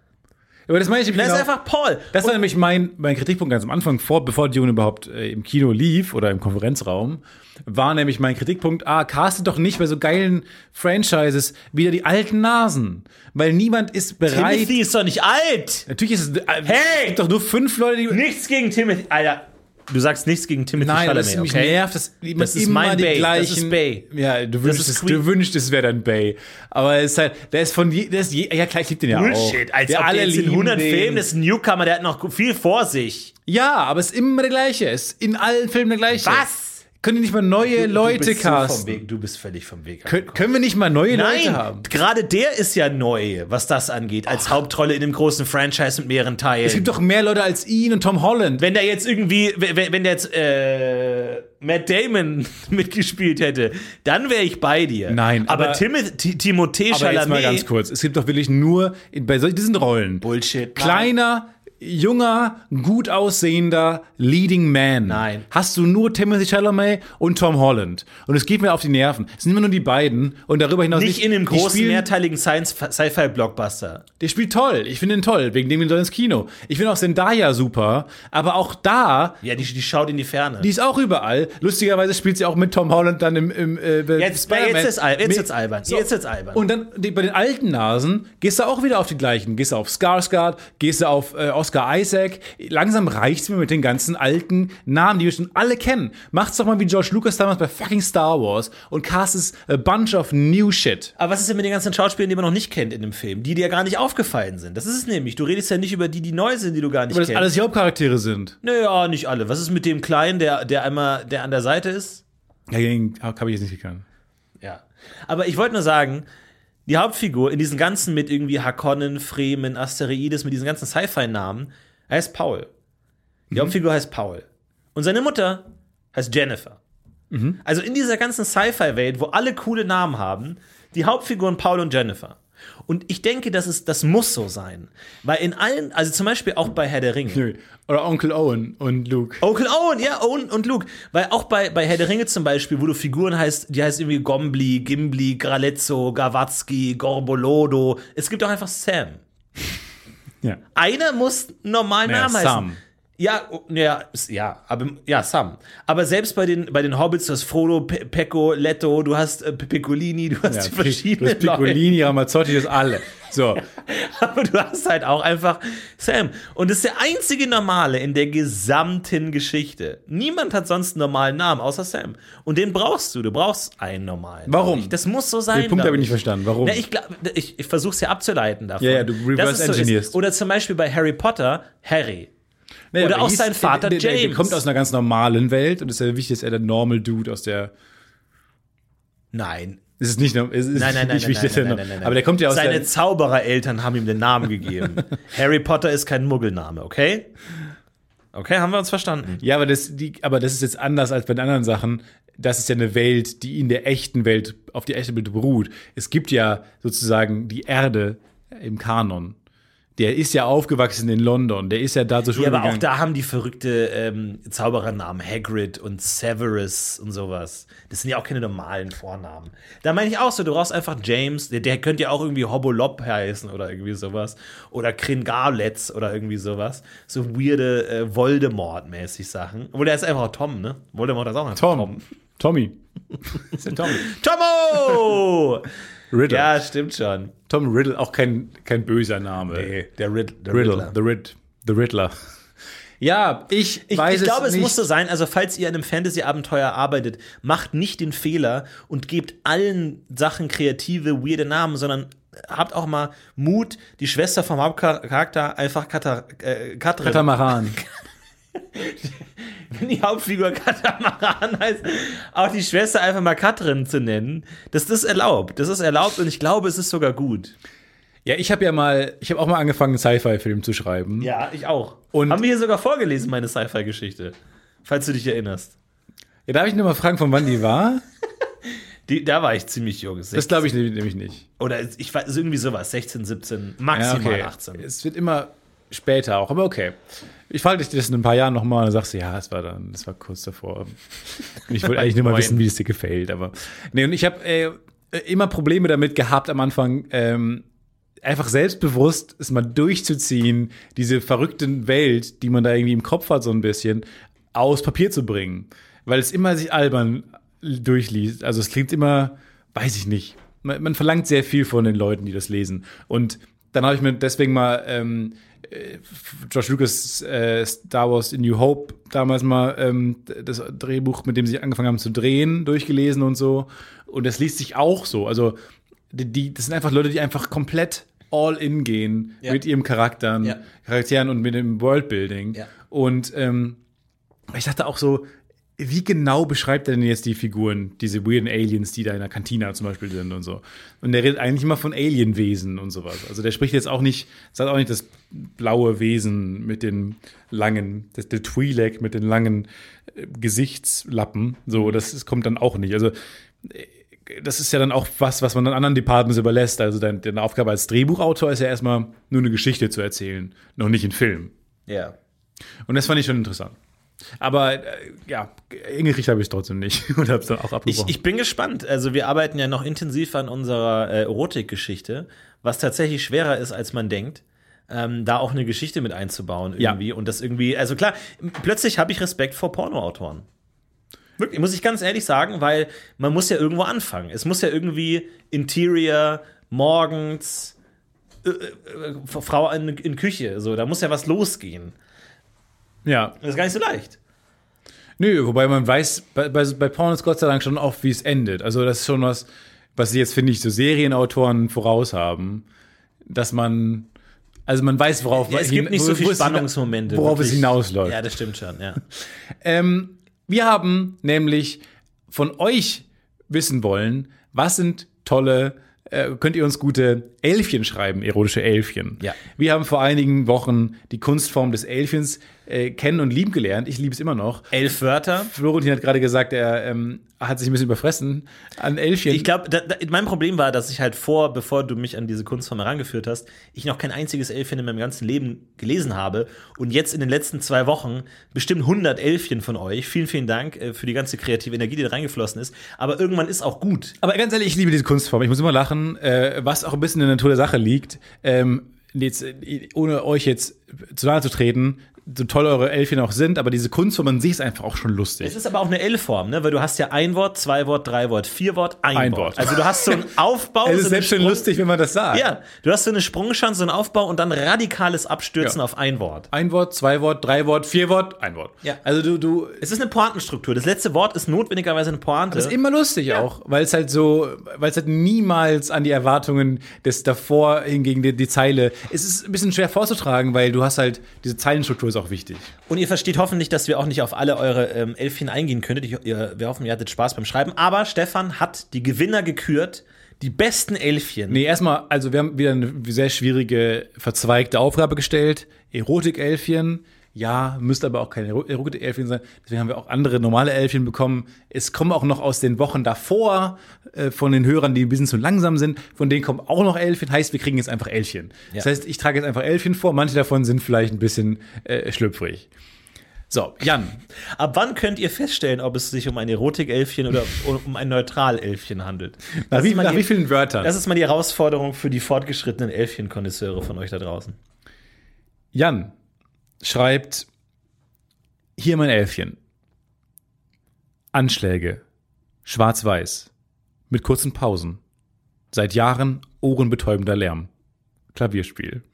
Aber das meine ich Das genau. ist einfach Paul. Das war nämlich mein, mein Kritikpunkt ganz am Anfang, vor, bevor Dune überhaupt äh, im Kino lief oder im Konferenzraum, war nämlich mein Kritikpunkt, ah, castet doch nicht bei so geilen Franchises wieder die alten Nasen. Weil niemand ist bereit. Timothy ist doch nicht alt. Natürlich ist es. Äh, Hey! Es gibt doch nur fünf Leute, die. Nichts gegen Timothy. Alter, du sagst nichts gegen Timothy Nein, Chalamet, das mich okay? nervt, dass Das ist immer mein die Bay. gleichen. Das ist Bay. Ja, du wünschst, ist es, du wünschst, es wäre dein Bay. Aber es ist halt, der ist von je, der ist je, ja klar, ich liebe den ja auch. Bullshit, als ob alle der jetzt in lieben 100 den. Filmen das ist ein Newcomer, der hat noch viel vor sich. Ja, aber es ist immer der gleiche. Es ist in allen Filmen der gleiche. Was? Können die nicht mal neue Leute du bist so vom casten? Weg, du bist völlig vom Weg. Kön können wir nicht mal neue Leute Nein, haben? gerade der ist ja neu, was das angeht, als Hauptrolle in dem großen Franchise mit mehreren Teilen. Es gibt doch mehr Leute als ihn und Tom Holland. wenn der jetzt irgendwie, wenn, wenn der jetzt äh, Matt Damon <laughs> mitgespielt hätte, dann wäre ich bei dir. Nein, aber, aber- Timothée, Timothée Aber jetzt mal ganz Chalamet. kurz. Es gibt doch wirklich nur in, bei solchen diesen Rollen Bullshit. kleiner, junger, gut aussehender Leading Man. Nein. Hast du nur Timothy Chalamet und Tom Holland. Und es geht mir auf die Nerven. Es sind immer nur die beiden und darüber hinaus Nicht in dem großen, spielen, mehrteiligen Science-Sci-Fi-Blockbuster. Der spielt toll. Ich finde ihn toll. Wegen dem wir ins Kino. Ich finde auch Zendaya super. Aber auch da, Ja, die, die schaut in die Ferne. die ist auch überall. Lustigerweise spielt sie auch mit Tom Holland dann im, im äh, bei Jetzt- Spider-Man. jetzt ist al- jetzt wird's albern. Jetzt wird's albern. Und dann die, bei den alten Nasen gehst du auch wieder auf die gleichen. Gehst du auf Skarsgård, gehst du auf äh, Oscar Isaac. Langsam reicht's mir mit den ganzen alten Namen, die wir schon alle kennen. Macht's doch mal wie George Lucas damals bei fucking Star Wars und castes a bunch of new shit. Aber was ist denn mit den ganzen Schauspielern, die man noch nicht kennt in dem Film, die dir gar nicht aufgefallen sind? Das ist es nämlich. Du redest ja nicht über die, die neu sind, die du gar nicht Weil das kennst. alles die Hauptcharaktere sind. naja, nicht alle. Was ist mit dem Kleinen, der, der einmal, der an der Seite ist? Ja, den habe ich jetzt nicht gekannt. Ja. Aber ich wollte nur sagen, die Hauptfigur in diesen ganzen mit irgendwie Hakonnen, Fremen, Asteroides, mit diesen ganzen Sci-Fi-Namen, heißt Paul. Die Hauptfigur heißt Paul. Und seine Mutter heißt Jennifer. Also in dieser ganzen Sci-Fi-Welt, wo alle coole Namen haben, die Hauptfiguren Paul und Jennifer. Und ich denke, das, ist, das muss so sein. Weil in allen, also zum Beispiel auch bei Herr der Ringe. Nö. Oder Onkel Owen und Luke. Onkel Owen, ja, Owen und Luke. Weil auch bei, bei Herr der Ringe zum Beispiel, wo du Figuren heißt, die heißt irgendwie Gombli, Gimli, Gralezzo, Gawatski, Gorbolodo. Es gibt auch einfach Sam. Ja. Einer muss einen normalen Naja, Namen heißen. Sam. Ja, oh, ja, ja, aber ja, Sam. Aber selbst bei den, bei den Hobbits, du hast Frodo, Pe Pecco, Letto, du hast äh, Piccolini, du hast Ja, <laughs> die du verschiedenen hast Piccolini, Ramazzotti, das alle. So, <laughs> Aber du hast halt auch einfach Sam. Und das ist der einzige Normale in der gesamten Geschichte. Niemand hat sonst einen normalen Namen, außer Sam. Und den brauchst du. Du brauchst einen normalen. Warum? Das muss so sein. Den Punkt habe ich nicht verstanden. Warum? Na, ich glaub, ich, ich versuche es ja abzuleiten davon. Ja, ja, du reverse es so engineerst. Oder zum Beispiel bei Harry Potter, Harry. Naja, Oder auch hieß- sein Vater der, der, der James. kommt aus einer ganz normalen Welt und es ist ja wichtig, dass er der Normal Dude aus der. Nein. Es ist nicht, es ist Nein, nein, nein, nicht nein, wichtig, nein, nein, nein, nein. Aber der kommt ja aus Seine der. Zauberereltern haben ihm den Namen gegeben. <laughs> Harry Potter ist kein Muggelname, okay? Okay, haben wir uns verstanden. Ja, aber das, die, aber das ist jetzt anders als bei den anderen Sachen. Das ist ja eine Welt, die in der echten Welt, auf die echte Welt beruht. Es gibt ja sozusagen die Erde im Kanon. Der ist ja aufgewachsen in London. Der ist ja da zur Schule Ja, aber auch gegangen. da haben die verrückte ähm, Zauberernamen Hagrid und Severus und sowas. Das sind ja auch keine normalen Vornamen. Da meine ich auch so, du brauchst einfach James, der, der könnte ja auch irgendwie Hobolop heißen oder irgendwie sowas. Oder Kringaletz oder irgendwie sowas. So weirde äh, Voldemort-mäßig Sachen. Obwohl der ist einfach auch Tom, ne? Voldemort ist auch einfach Tom. Tommy. <laughs> ist der Tommy. Tomo! Riddle. ja, stimmt schon. Tom Riddle, auch kein, kein böser Name. Nee, der, Rid der Riddle. Riddler. The, Rid The Riddler. Ja, ich, Ich, weiß ich glaube, es nicht. muss so sein, also falls ihr an einem Fantasy-Abenteuer arbeitet, macht nicht den Fehler und gebt allen Sachen kreative, weirde Namen, sondern habt auch mal Mut, die Schwester vom Hauptcharakter einfach Kata, äh, Katrin, Katamaran. <laughs> <laughs> wenn die Hauptfigur Katamaran heißt, auch die Schwester einfach mal Katrin zu nennen. Das ist erlaubt. Das ist erlaubt und ich glaube, es ist sogar gut. Ja, ich habe ja mal, ich habe auch mal angefangen, einen Sci-Fi-Film zu schreiben. Ja, ich auch. Und- Haben wir hier sogar vorgelesen, meine Sci-Fi-Geschichte. Falls du dich erinnerst. Ja, darf ich nur mal fragen, von wann die war? <laughs> Die, da war ich ziemlich jung. Das glaube ich nämlich nicht. Oder ich weiß, irgendwie sowas, 16, 17, maximal 18. Es wird immer später auch, aber okay. Ich frage dich das in ein paar Jahren nochmal und dann sagst du, ja, es war dann, das war kurz davor. Ich wollte eigentlich nur mal <laughs> wissen, wie es dir gefällt, aber. Nee, und ich habe äh, immer Probleme damit gehabt am Anfang, ähm, einfach selbstbewusst es mal durchzuziehen, diese verrückte Welt, die man da irgendwie im Kopf hat, so ein bisschen, aus Papier zu bringen. Weil es immer sich albern durchliest. Also es klingt immer, weiß ich nicht. Man, man verlangt sehr viel von den Leuten, die das lesen. Und dann habe ich mir deswegen mal ähm, äh, George Lucas äh, Star Wars in New Hope damals mal ähm, das Drehbuch, mit dem sie angefangen haben zu drehen, durchgelesen und so. Und das liest sich auch so. Also die, die, das sind einfach Leute, die einfach komplett all in gehen Ja. mit ihrem Charakteren, Ja. Charakteren und mit dem Worldbuilding. Ja. Und ähm, ich dachte auch so, wie genau beschreibt er denn jetzt die Figuren, diese weirden Aliens, die da in der Kantina zum Beispiel sind und so? Und der redet eigentlich immer von Alienwesen und sowas. Also der spricht jetzt auch nicht, sagt auch nicht das blaue Wesen mit den langen, das, der Twi'lek mit den langen äh, Gesichtslappen. So, das, das kommt dann auch nicht. Also äh, das ist ja dann auch was, was man dann anderen Departments überlässt. Also deine, deine Aufgabe als Drehbuchautor ist ja erstmal nur eine Geschichte zu erzählen, noch nicht einen Film. Ja. Und das fand ich schon interessant. Aber äh, ja, hingekriegt habe ich es trotzdem nicht <laughs> und habe es dann auch Ich, abgebrochen. ich bin gespannt. Also wir arbeiten ja noch intensiv an unserer äh, Erotikgeschichte, was tatsächlich schwerer ist, als man denkt. Ähm, da auch eine Geschichte mit einzubauen Ja. irgendwie und das irgendwie, also klar, plötzlich habe ich Respekt vor Pornoautoren. Wirklich, muss ich ganz ehrlich sagen, weil man muss ja irgendwo anfangen. Es muss ja irgendwie Interior, morgens, äh, äh, Frau in, in Küche, so, da muss ja was losgehen. Ja. Das ist gar nicht so leicht. Nö, wobei man weiß, bei, bei, bei Porn ist Gott sei Dank schon oft, wie es endet. Also das ist schon was, was sie jetzt, finde ich, so Serienautoren voraus haben, dass man, also man weiß, worauf Ja, es gibt nicht so viele es Spannungsmomente. Worauf es wirklich. hinausläuft. Ja, das stimmt schon, ja. <laughs> Ähm, wir haben nämlich von euch wissen wollen, was sind tolle, äh, könnt ihr uns gute Elfchen schreiben, erotische Elfchen. Ja. Wir haben vor einigen Wochen die Kunstform des Elfchens äh, kennen und lieben gelernt. Ich liebe es immer noch. Elf Wörter. Florentin hat gerade gesagt, er ähm, hat sich ein bisschen überfressen an Elfchen. Ich glaube, mein Problem war, dass ich halt vor, bevor du mich an diese Kunstform herangeführt hast, ich noch kein einziges Elfchen in meinem ganzen Leben gelesen habe. Und jetzt in den letzten zwei Wochen bestimmt 100 Elfchen von euch. Vielen, vielen Dank äh, für die ganze kreative Energie, die da reingeflossen ist. Aber irgendwann ist auch gut. Aber ganz ehrlich, ich liebe diese Kunstform. Ich muss immer lachen, äh, was auch ein bisschen in der Natur der Sache liegt. Ähm, jetzt, äh, ohne euch jetzt zu nahe zu treten, so toll eure Elfchen auch sind, aber diese Kunstform an sich ist einfach auch schon lustig. Es ist aber auch eine L-Form, ne? Weil du hast ja ein Wort, zwei Wort, drei Wort, vier Wort, ein, Ein Wort. Wort. Also du hast so einen <laughs> Aufbau. Es so ist eine selbst schon lustig, wenn man das sagt. Ja, du hast so eine Sprungchance, so einen Aufbau und dann radikales Abstürzen Ja. auf ein Wort. Ein Wort, zwei Wort, drei Wort, vier Wort, ein Wort. Ja. Also du, du, Es ist eine Pointenstruktur. Das letzte Wort ist notwendigerweise eine Pointe. Das ist immer lustig auch, weil es halt so, weil es halt niemals an die Erwartungen des davor hingegen die, die Zeile. Es ist ein bisschen schwer vorzutragen, weil du hast halt diese Zeilenstruktur ist auch wichtig. Und ihr versteht hoffentlich, dass wir auch nicht auf alle eure ähm, Elfchen eingehen könntet. Ich, ihr, wir hoffen, ihr hattet Spaß beim Schreiben. Aber Stefan hat die Gewinner gekürt. Die besten Elfchen. Nee, erstmal, also wir haben wieder eine sehr schwierige, verzweigte Aufgabe gestellt. Erotik-Elfchen. Ja, müsste aber auch keine Ero- Erotik-Elfchen sein. Deswegen haben wir auch andere normale Elfchen bekommen. Es kommen auch noch aus den Wochen davor äh, von den Hörern, die ein bisschen zu langsam sind. Von denen kommen auch noch Elfchen. Heißt, wir kriegen jetzt einfach Elfchen. Das Ja. heißt, ich trage jetzt einfach Elfchen vor. Manche davon sind vielleicht ein bisschen äh, schlüpfrig. So, Jan, Ab wann könnt ihr feststellen, ob es sich um ein Erotik-Elfchen oder <laughs> um ein Neutral-Elfchen handelt? nach, Das wie, ist mal nach die- wie vielen Wörtern? Das ist mal die Herausforderung für die fortgeschrittenen Elfchen-Konnoisseure von euch da draußen. Jan schreibt, hier mein Elfchen. Anschläge. Schwarz-Weiß. Mit kurzen Pausen. Seit Jahren ohrenbetäubender Lärm. Klavierspiel. <laughs>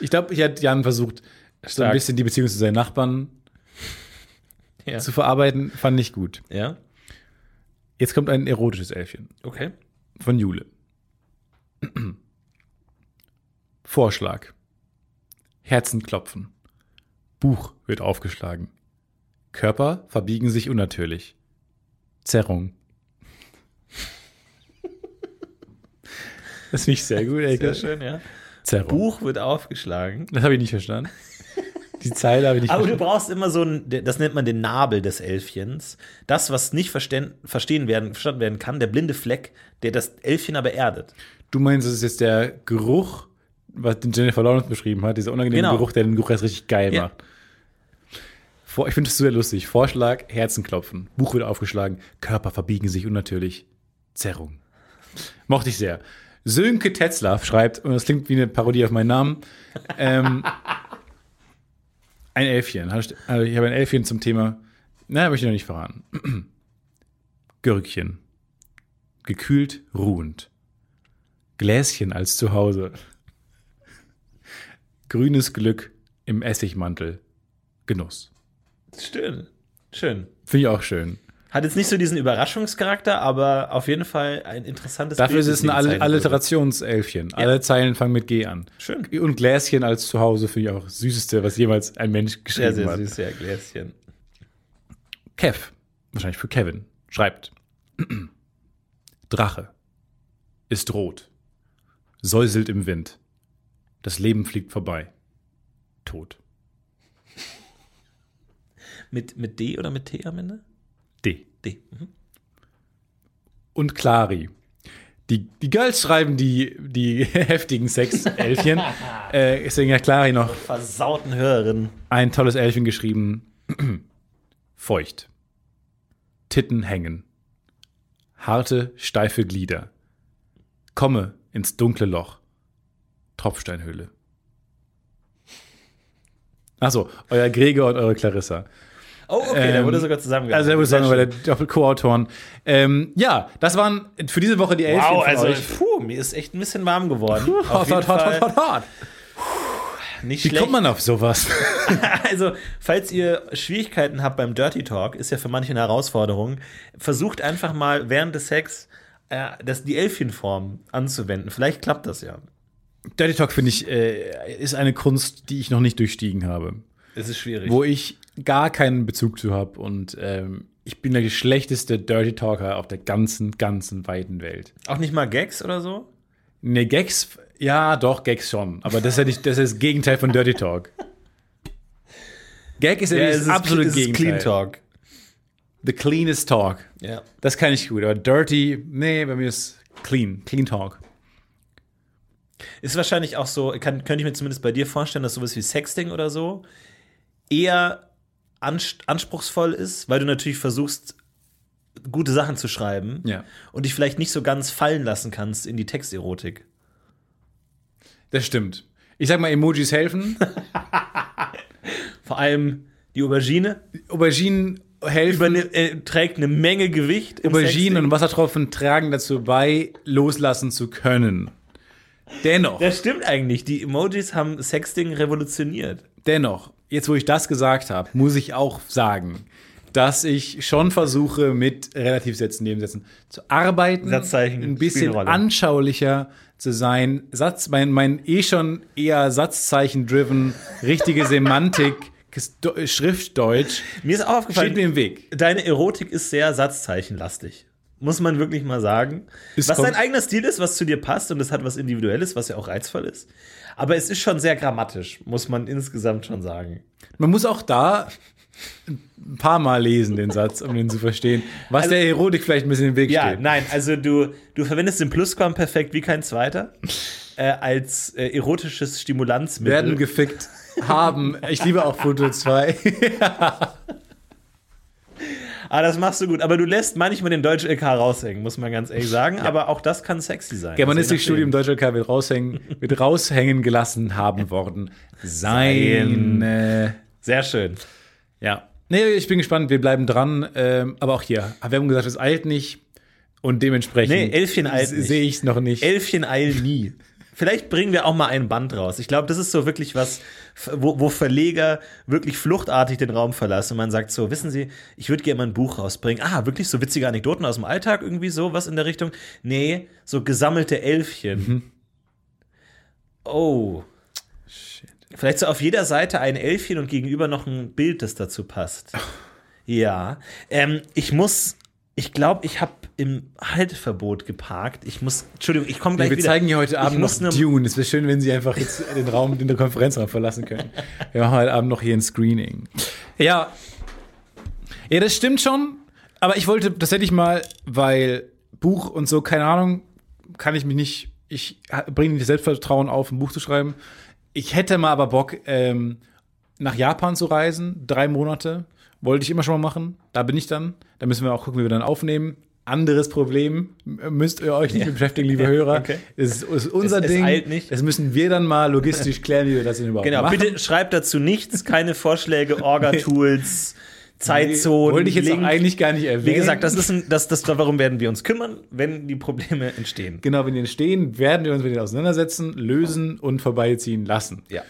Ich glaube, hier hat Jan versucht, so ein bisschen die Beziehung zu seinen Nachbarn Ja. zu verarbeiten. Fand ich gut. ja? Jetzt kommt ein erotisches Elfchen. Okay. von Jule. Vorschlag. Herzen klopfen. Buch wird aufgeschlagen. Körper verbiegen sich unnatürlich. Zerrung. Das finde ich sehr gut, ey. Sehr schön, ja. Zerrung. Buch wird aufgeschlagen. Das habe ich nicht verstanden. Die Zeile habe ich nicht Aber du verstanden. brauchst immer so ein, das nennt man den Nabel des Elfchens. Das, was nicht verstehen, verstehen werden, verstanden werden kann, der blinde Fleck, der das Elfchen aber erdet. Du meinst, es ist jetzt der Geruch, was den Jennifer Lawrence beschrieben hat, dieser unangenehme Genau. Geruch, der den Geruch erst richtig geil Ja. macht. Ich finde es sehr lustig. Vorschlag, Herzenklopfen. Buch wird aufgeschlagen. Körper verbiegen sich unnatürlich. Zerrung. Mochte ich sehr. Sönke Tetzlaff schreibt, und das klingt wie eine Parodie auf meinen Namen, ähm, ein Elfchen. Also ich habe ein Elfchen zum Thema, naja, möchte ich noch nicht verraten. <clears throat> Gürkchen. Gekühlt, ruhend. Gläschen als Zuhause. Grünes Glück im Essigmantel. Genuss. Schön. Schön. Finde ich auch schön. Hat jetzt nicht so diesen Überraschungscharakter, aber auf jeden Fall ein interessantes Dafür ist Bild, es das ein All. Alliterationselfchen. Alle Zeilen fangen mit G an. Schön. Und Gläschen als Zuhause finde ich auch das Süßeste, was jemals ein Mensch Sehr, geschrieben sehr hat. süß, ja, Gläschen. Kev, wahrscheinlich für Kevin, schreibt: <clears throat> Drache ist rot, säuselt im Wind. Das Leben fliegt vorbei. Tot. Mit, mit D oder mit T am Ende? D. D. Mhm. und Clari. Die, die Girls schreiben die, die <laughs> heftigen Sex-Elfchen. <laughs> äh, deswegen hat Clari noch Versauten Hörerin. ein tolles Elfchen geschrieben. <clears throat> Feucht. Titten hängen. Harte, steife Glieder. Komme ins dunkle Loch. Tropfsteinhöhle. Achso, euer Gregor und eure Clarissa. Oh, okay, der Ähm, wurde sogar zusammengebracht. Also, er sagen, weil schön. der Doppel-Co-Autoren. Ähm, ja, das waren für diese Woche die Elfchen Wow, also, euch. puh, mir ist echt ein bisschen warm geworden. Auf Hot, hot, hot, hot, hot, hot. nicht Wie schlecht. kommt man auf sowas? <laughs> <laughs> Also, falls ihr Schwierigkeiten habt beim Dirty Talk, ist ja für manche eine Herausforderung, versucht einfach mal während des Sex äh, das, die Elfchenform anzuwenden. Vielleicht klappt das ja. Dirty Talk, finde ich, äh, ist eine Kunst, die ich noch nicht durchstiegen habe. Es ist schwierig. Wo ich gar keinen Bezug zu habe. Und ähm, ich bin der schlechteste Dirty Talker auf der ganzen, ganzen weiten Welt. Auch nicht mal Gags oder so? Ne, Gags, ja, doch, Gags schon. Aber das ist ja nicht, das ist das Gegenteil von Dirty Talk. Gag ist ja, das absolute Gegenteil. Clean Talk. The cleanest talk. Ja. Das kann ich gut, aber dirty, nee, bei mir ist clean. Clean talk. Ist wahrscheinlich auch so, kann, könnte ich mir zumindest bei dir vorstellen, dass sowas wie Sexting oder so eher anspruchsvoll ist, weil du natürlich versuchst, gute Sachen zu schreiben Ja. und dich vielleicht nicht so ganz fallen lassen kannst in die Texterotik. Das stimmt. Ich sag mal, Emojis helfen. <laughs> Vor allem die Aubergine Auberginen helfen. eine, äh, trägt eine Menge Gewicht. Auberginen und Wassertropfen tragen dazu bei, loslassen zu können. Dennoch, Das stimmt eigentlich. Die Emojis haben Sexting revolutioniert. dennoch, jetzt wo ich das gesagt habe, muss ich auch sagen, dass ich schon versuche, mit Relativsätzen, Nebensätzen zu arbeiten, Satzzeichen ein bisschen anschaulicher zu sein. Satz, mein, mein eh schon eher Satzzeichen-driven, richtige Semantik, <laughs> Schriftdeutsch, Mir ist auch aufgefallen, steht mir im Weg. deine Erotik ist sehr satzzeichenlastig. Muss man wirklich mal sagen. Es was dein eigener Stil ist, was zu dir passt und es hat was Individuelles, was ja auch reizvoll ist. Aber es ist schon sehr grammatisch, muss man insgesamt schon sagen. Man muss auch da ein paar Mal lesen, den Satz, um den zu verstehen, was der Erotik vielleicht ein bisschen im Weg Ja, steht. nein, also du, du verwendest den Plusquamperfekt wie kein zweiter äh, als äh, erotisches Stimulanzmittel. Werden gefickt, haben. Ich liebe auch Foto 2. <laughs> ah, das machst du gut. Aber du lässt manchmal den deutschen LK raushängen, muss man ganz ehrlich sagen. Aber auch das kann sexy sein. Germanistikstudium Also je Deutscher K wird raushängen, wird raushängen gelassen haben worden. Sein. Nachdem. Sehr schön. ja. Nee, ich bin gespannt, wir bleiben dran. Ähm, aber auch hier, wir haben gesagt, es eilt nicht. Und dementsprechend Nee, Elfchen eilt sehe ich es noch nicht. Elfchen eilen nie. Vielleicht bringen wir auch mal ein Band raus. Ich glaube, das ist so wirklich was, wo, wo Verleger wirklich fluchtartig den Raum verlassen und man sagt so, wissen Sie, ich würde gerne mal ein Buch rausbringen. Ah, wirklich so witzige Anekdoten aus dem Alltag, irgendwie so, was in der Richtung? Nee, so gesammelte Elfchen. Mhm. Oh. Vielleicht so auf jeder Seite ein Elfchen und gegenüber noch ein Bild, das dazu passt. <laughs> Ja. Ähm, ich muss, ich glaube, ich habe im Halteverbot geparkt. Ich muss, Entschuldigung, ich komme gleich wir wieder. zeigen hier heute Ich Abend noch Dune. Es wäre schön, wenn Sie einfach jetzt den Raum, den Konferenzraum verlassen können. Wir machen heute Abend noch hier ein Screening. Ja. Ja, das stimmt schon. Aber ich wollte tatsächlich mal, weil Buch und so, keine Ahnung, kann ich mich nicht, ich bringe nicht das Selbstvertrauen auf, ein Buch zu schreiben. Ich hätte mal aber Bock, ähm, nach Japan zu reisen, drei Monate. Wollte ich immer schon mal machen. Da bin ich dann. Da müssen wir auch gucken, wie wir dann aufnehmen. Anderes Problem, M- müsst ihr euch nicht mit beschäftigen, liebe Hörer. Okay. Es ist, ist unser Es- es Ding. eilt nicht. Das müssen wir dann mal logistisch klären, wie wir das denn überhaupt Genau, machen. bitte schreibt dazu nichts, keine Vorschläge, Orga-Tools, Zeitzonen. Wollte ich jetzt Link. eigentlich gar nicht erwähnen. Wie gesagt, das ist ein, das, das, darum werden wir uns kümmern, wenn die Probleme entstehen. Genau, wenn die entstehen, werden wir uns mit denen auseinandersetzen, lösen und vorbeiziehen lassen. Ja.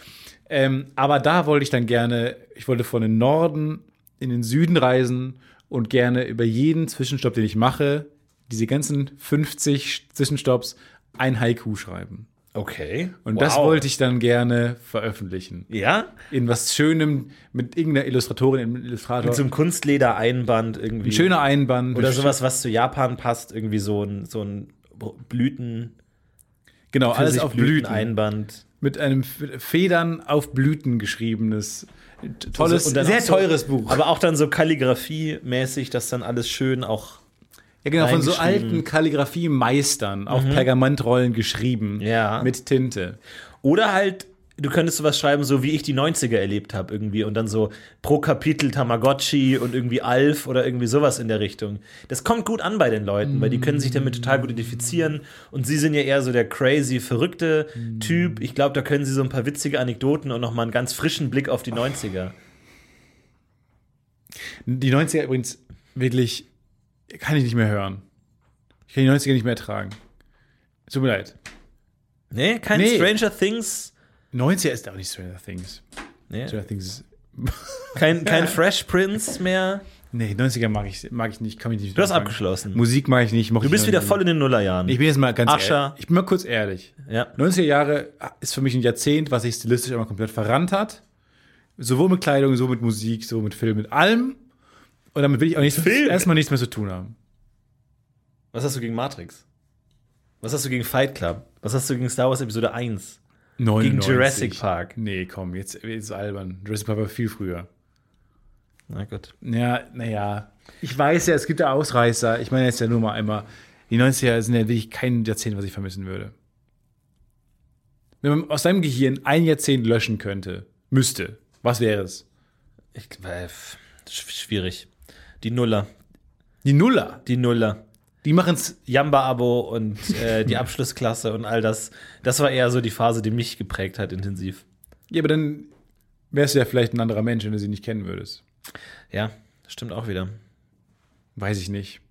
Ähm, aber da wollte ich dann gerne, ich wollte von den Norden in den Süden reisen und gerne über jeden Zwischenstopp, den ich mache, diese ganzen 50 Zwischenstopps, ein Haiku schreiben. Okay. Und das wollte ich dann gerne veröffentlichen. Ja? In was Schönem mit irgendeiner Illustratorin, einem Illustrator. Mit so einem Kunstleder-Einband irgendwie. ein schöner Einband. Oder sowas, was zu Japan passt, irgendwie so ein, so ein Blüten, Genau, alles auf Blüten. Blüteneinband. Mit einem Federn auf Blüten geschriebenes, tolles, Und dann sehr so- teures Buch. Aber auch dann so Kalligrafie-mäßig, dass dann alles schön auch. Ja, genau, von so alten Kalligrafie-Meistern auf Pergamentrollen geschrieben. Ja. Mit Tinte. Oder halt, du könntest sowas schreiben, so wie ich die 90er erlebt habe, irgendwie. Und dann so pro Kapitel Tamagotchi und irgendwie Alf oder irgendwie sowas in der Richtung. Das kommt gut an bei den Leuten, weil die können sich damit total gut identifizieren. Und sie sind ja eher so der crazy, verrückte Typ. Ich glaube, da können sie so ein paar witzige Anekdoten und nochmal einen ganz frischen Blick auf die 90er. Die 90er übrigens wirklich kann ich nicht mehr hören. Ich kann die 90er nicht mehr ertragen. Tut mir leid. Nee, kein Nee. Stranger Things. 90er ist auch nicht Stranger Things. Nee. Stranger Things ist. Kein, kein <laughs> Fresh Prince mehr. Nee, 90er mag ich, mag ich nicht, kann ich nicht. Du hast anfangen. abgeschlossen. Musik mag ich nicht. Du bist wieder voll in den Nullerjahren. Ich bin jetzt mal ganz Ascher. ehrlich. Ich bin mal kurz ehrlich. ja. 90er Jahre ist für mich ein Jahrzehnt, was sich stilistisch immer komplett verrannt hat. Sowohl mit Kleidung, so mit Musik, so mit Film, mit allem. Und damit will ich auch nichts, Film? erstmal nichts mehr zu tun haben. Was hast du gegen Matrix? Was hast du gegen Fight Club? Was hast du gegen Star Wars Episode 1? 99. Jurassic Park. Nee, komm, jetzt, jetzt ist albern. Jurassic Park war viel früher. Na gut. Ja, naja. Ich weiß ja, es gibt ja Ausreißer. Ich meine jetzt ja nur mal einmal. Die 90er sind ja wirklich kein Jahrzehnt, was ich vermissen würde. Wenn man aus deinem Gehirn ein Jahrzehnt löschen könnte, müsste, was wäre es? Ich, äh, sch- schwierig. Die Nuller. Die Nuller. Die Nuller. Die machen's. Jamba-Abo und äh, die <laughs> Abschlussklasse und all das. Das war eher so die Phase, die mich geprägt hat, intensiv. Ja, aber dann wärst du ja vielleicht ein anderer Mensch, wenn du sie nicht kennen würdest. Ja, stimmt auch wieder. Weiß ich nicht.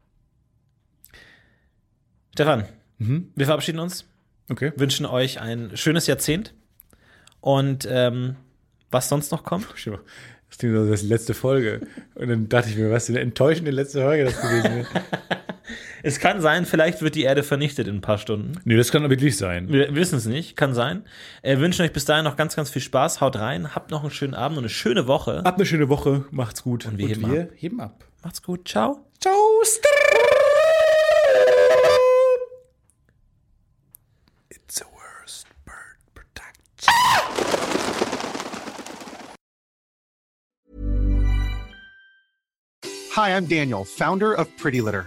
Stefan, wir verabschieden uns, Okay. wünschen euch ein schönes Jahrzehnt und ähm, was sonst noch kommt. Das klingt so, das ist die letzte Folge. Und dann dachte ich mir, was für eine enttäuschende letzte Folge das gewesen wäre. <laughs> Es kann sein, vielleicht wird die Erde vernichtet in ein paar Stunden. nee, das kann doch wirklich sein. Wir wissen es nicht, kann sein. Äh, wünschen euch bis dahin noch ganz, ganz viel Spaß. Haut rein, habt noch einen schönen Abend und eine schöne Woche. Habt eine schöne Woche, macht's gut. Und wir heben wir heben ab. Macht's gut, ciao. Ciao. It's a worst bird production. Hi, I'm Daniel, founder of Pretty Litter.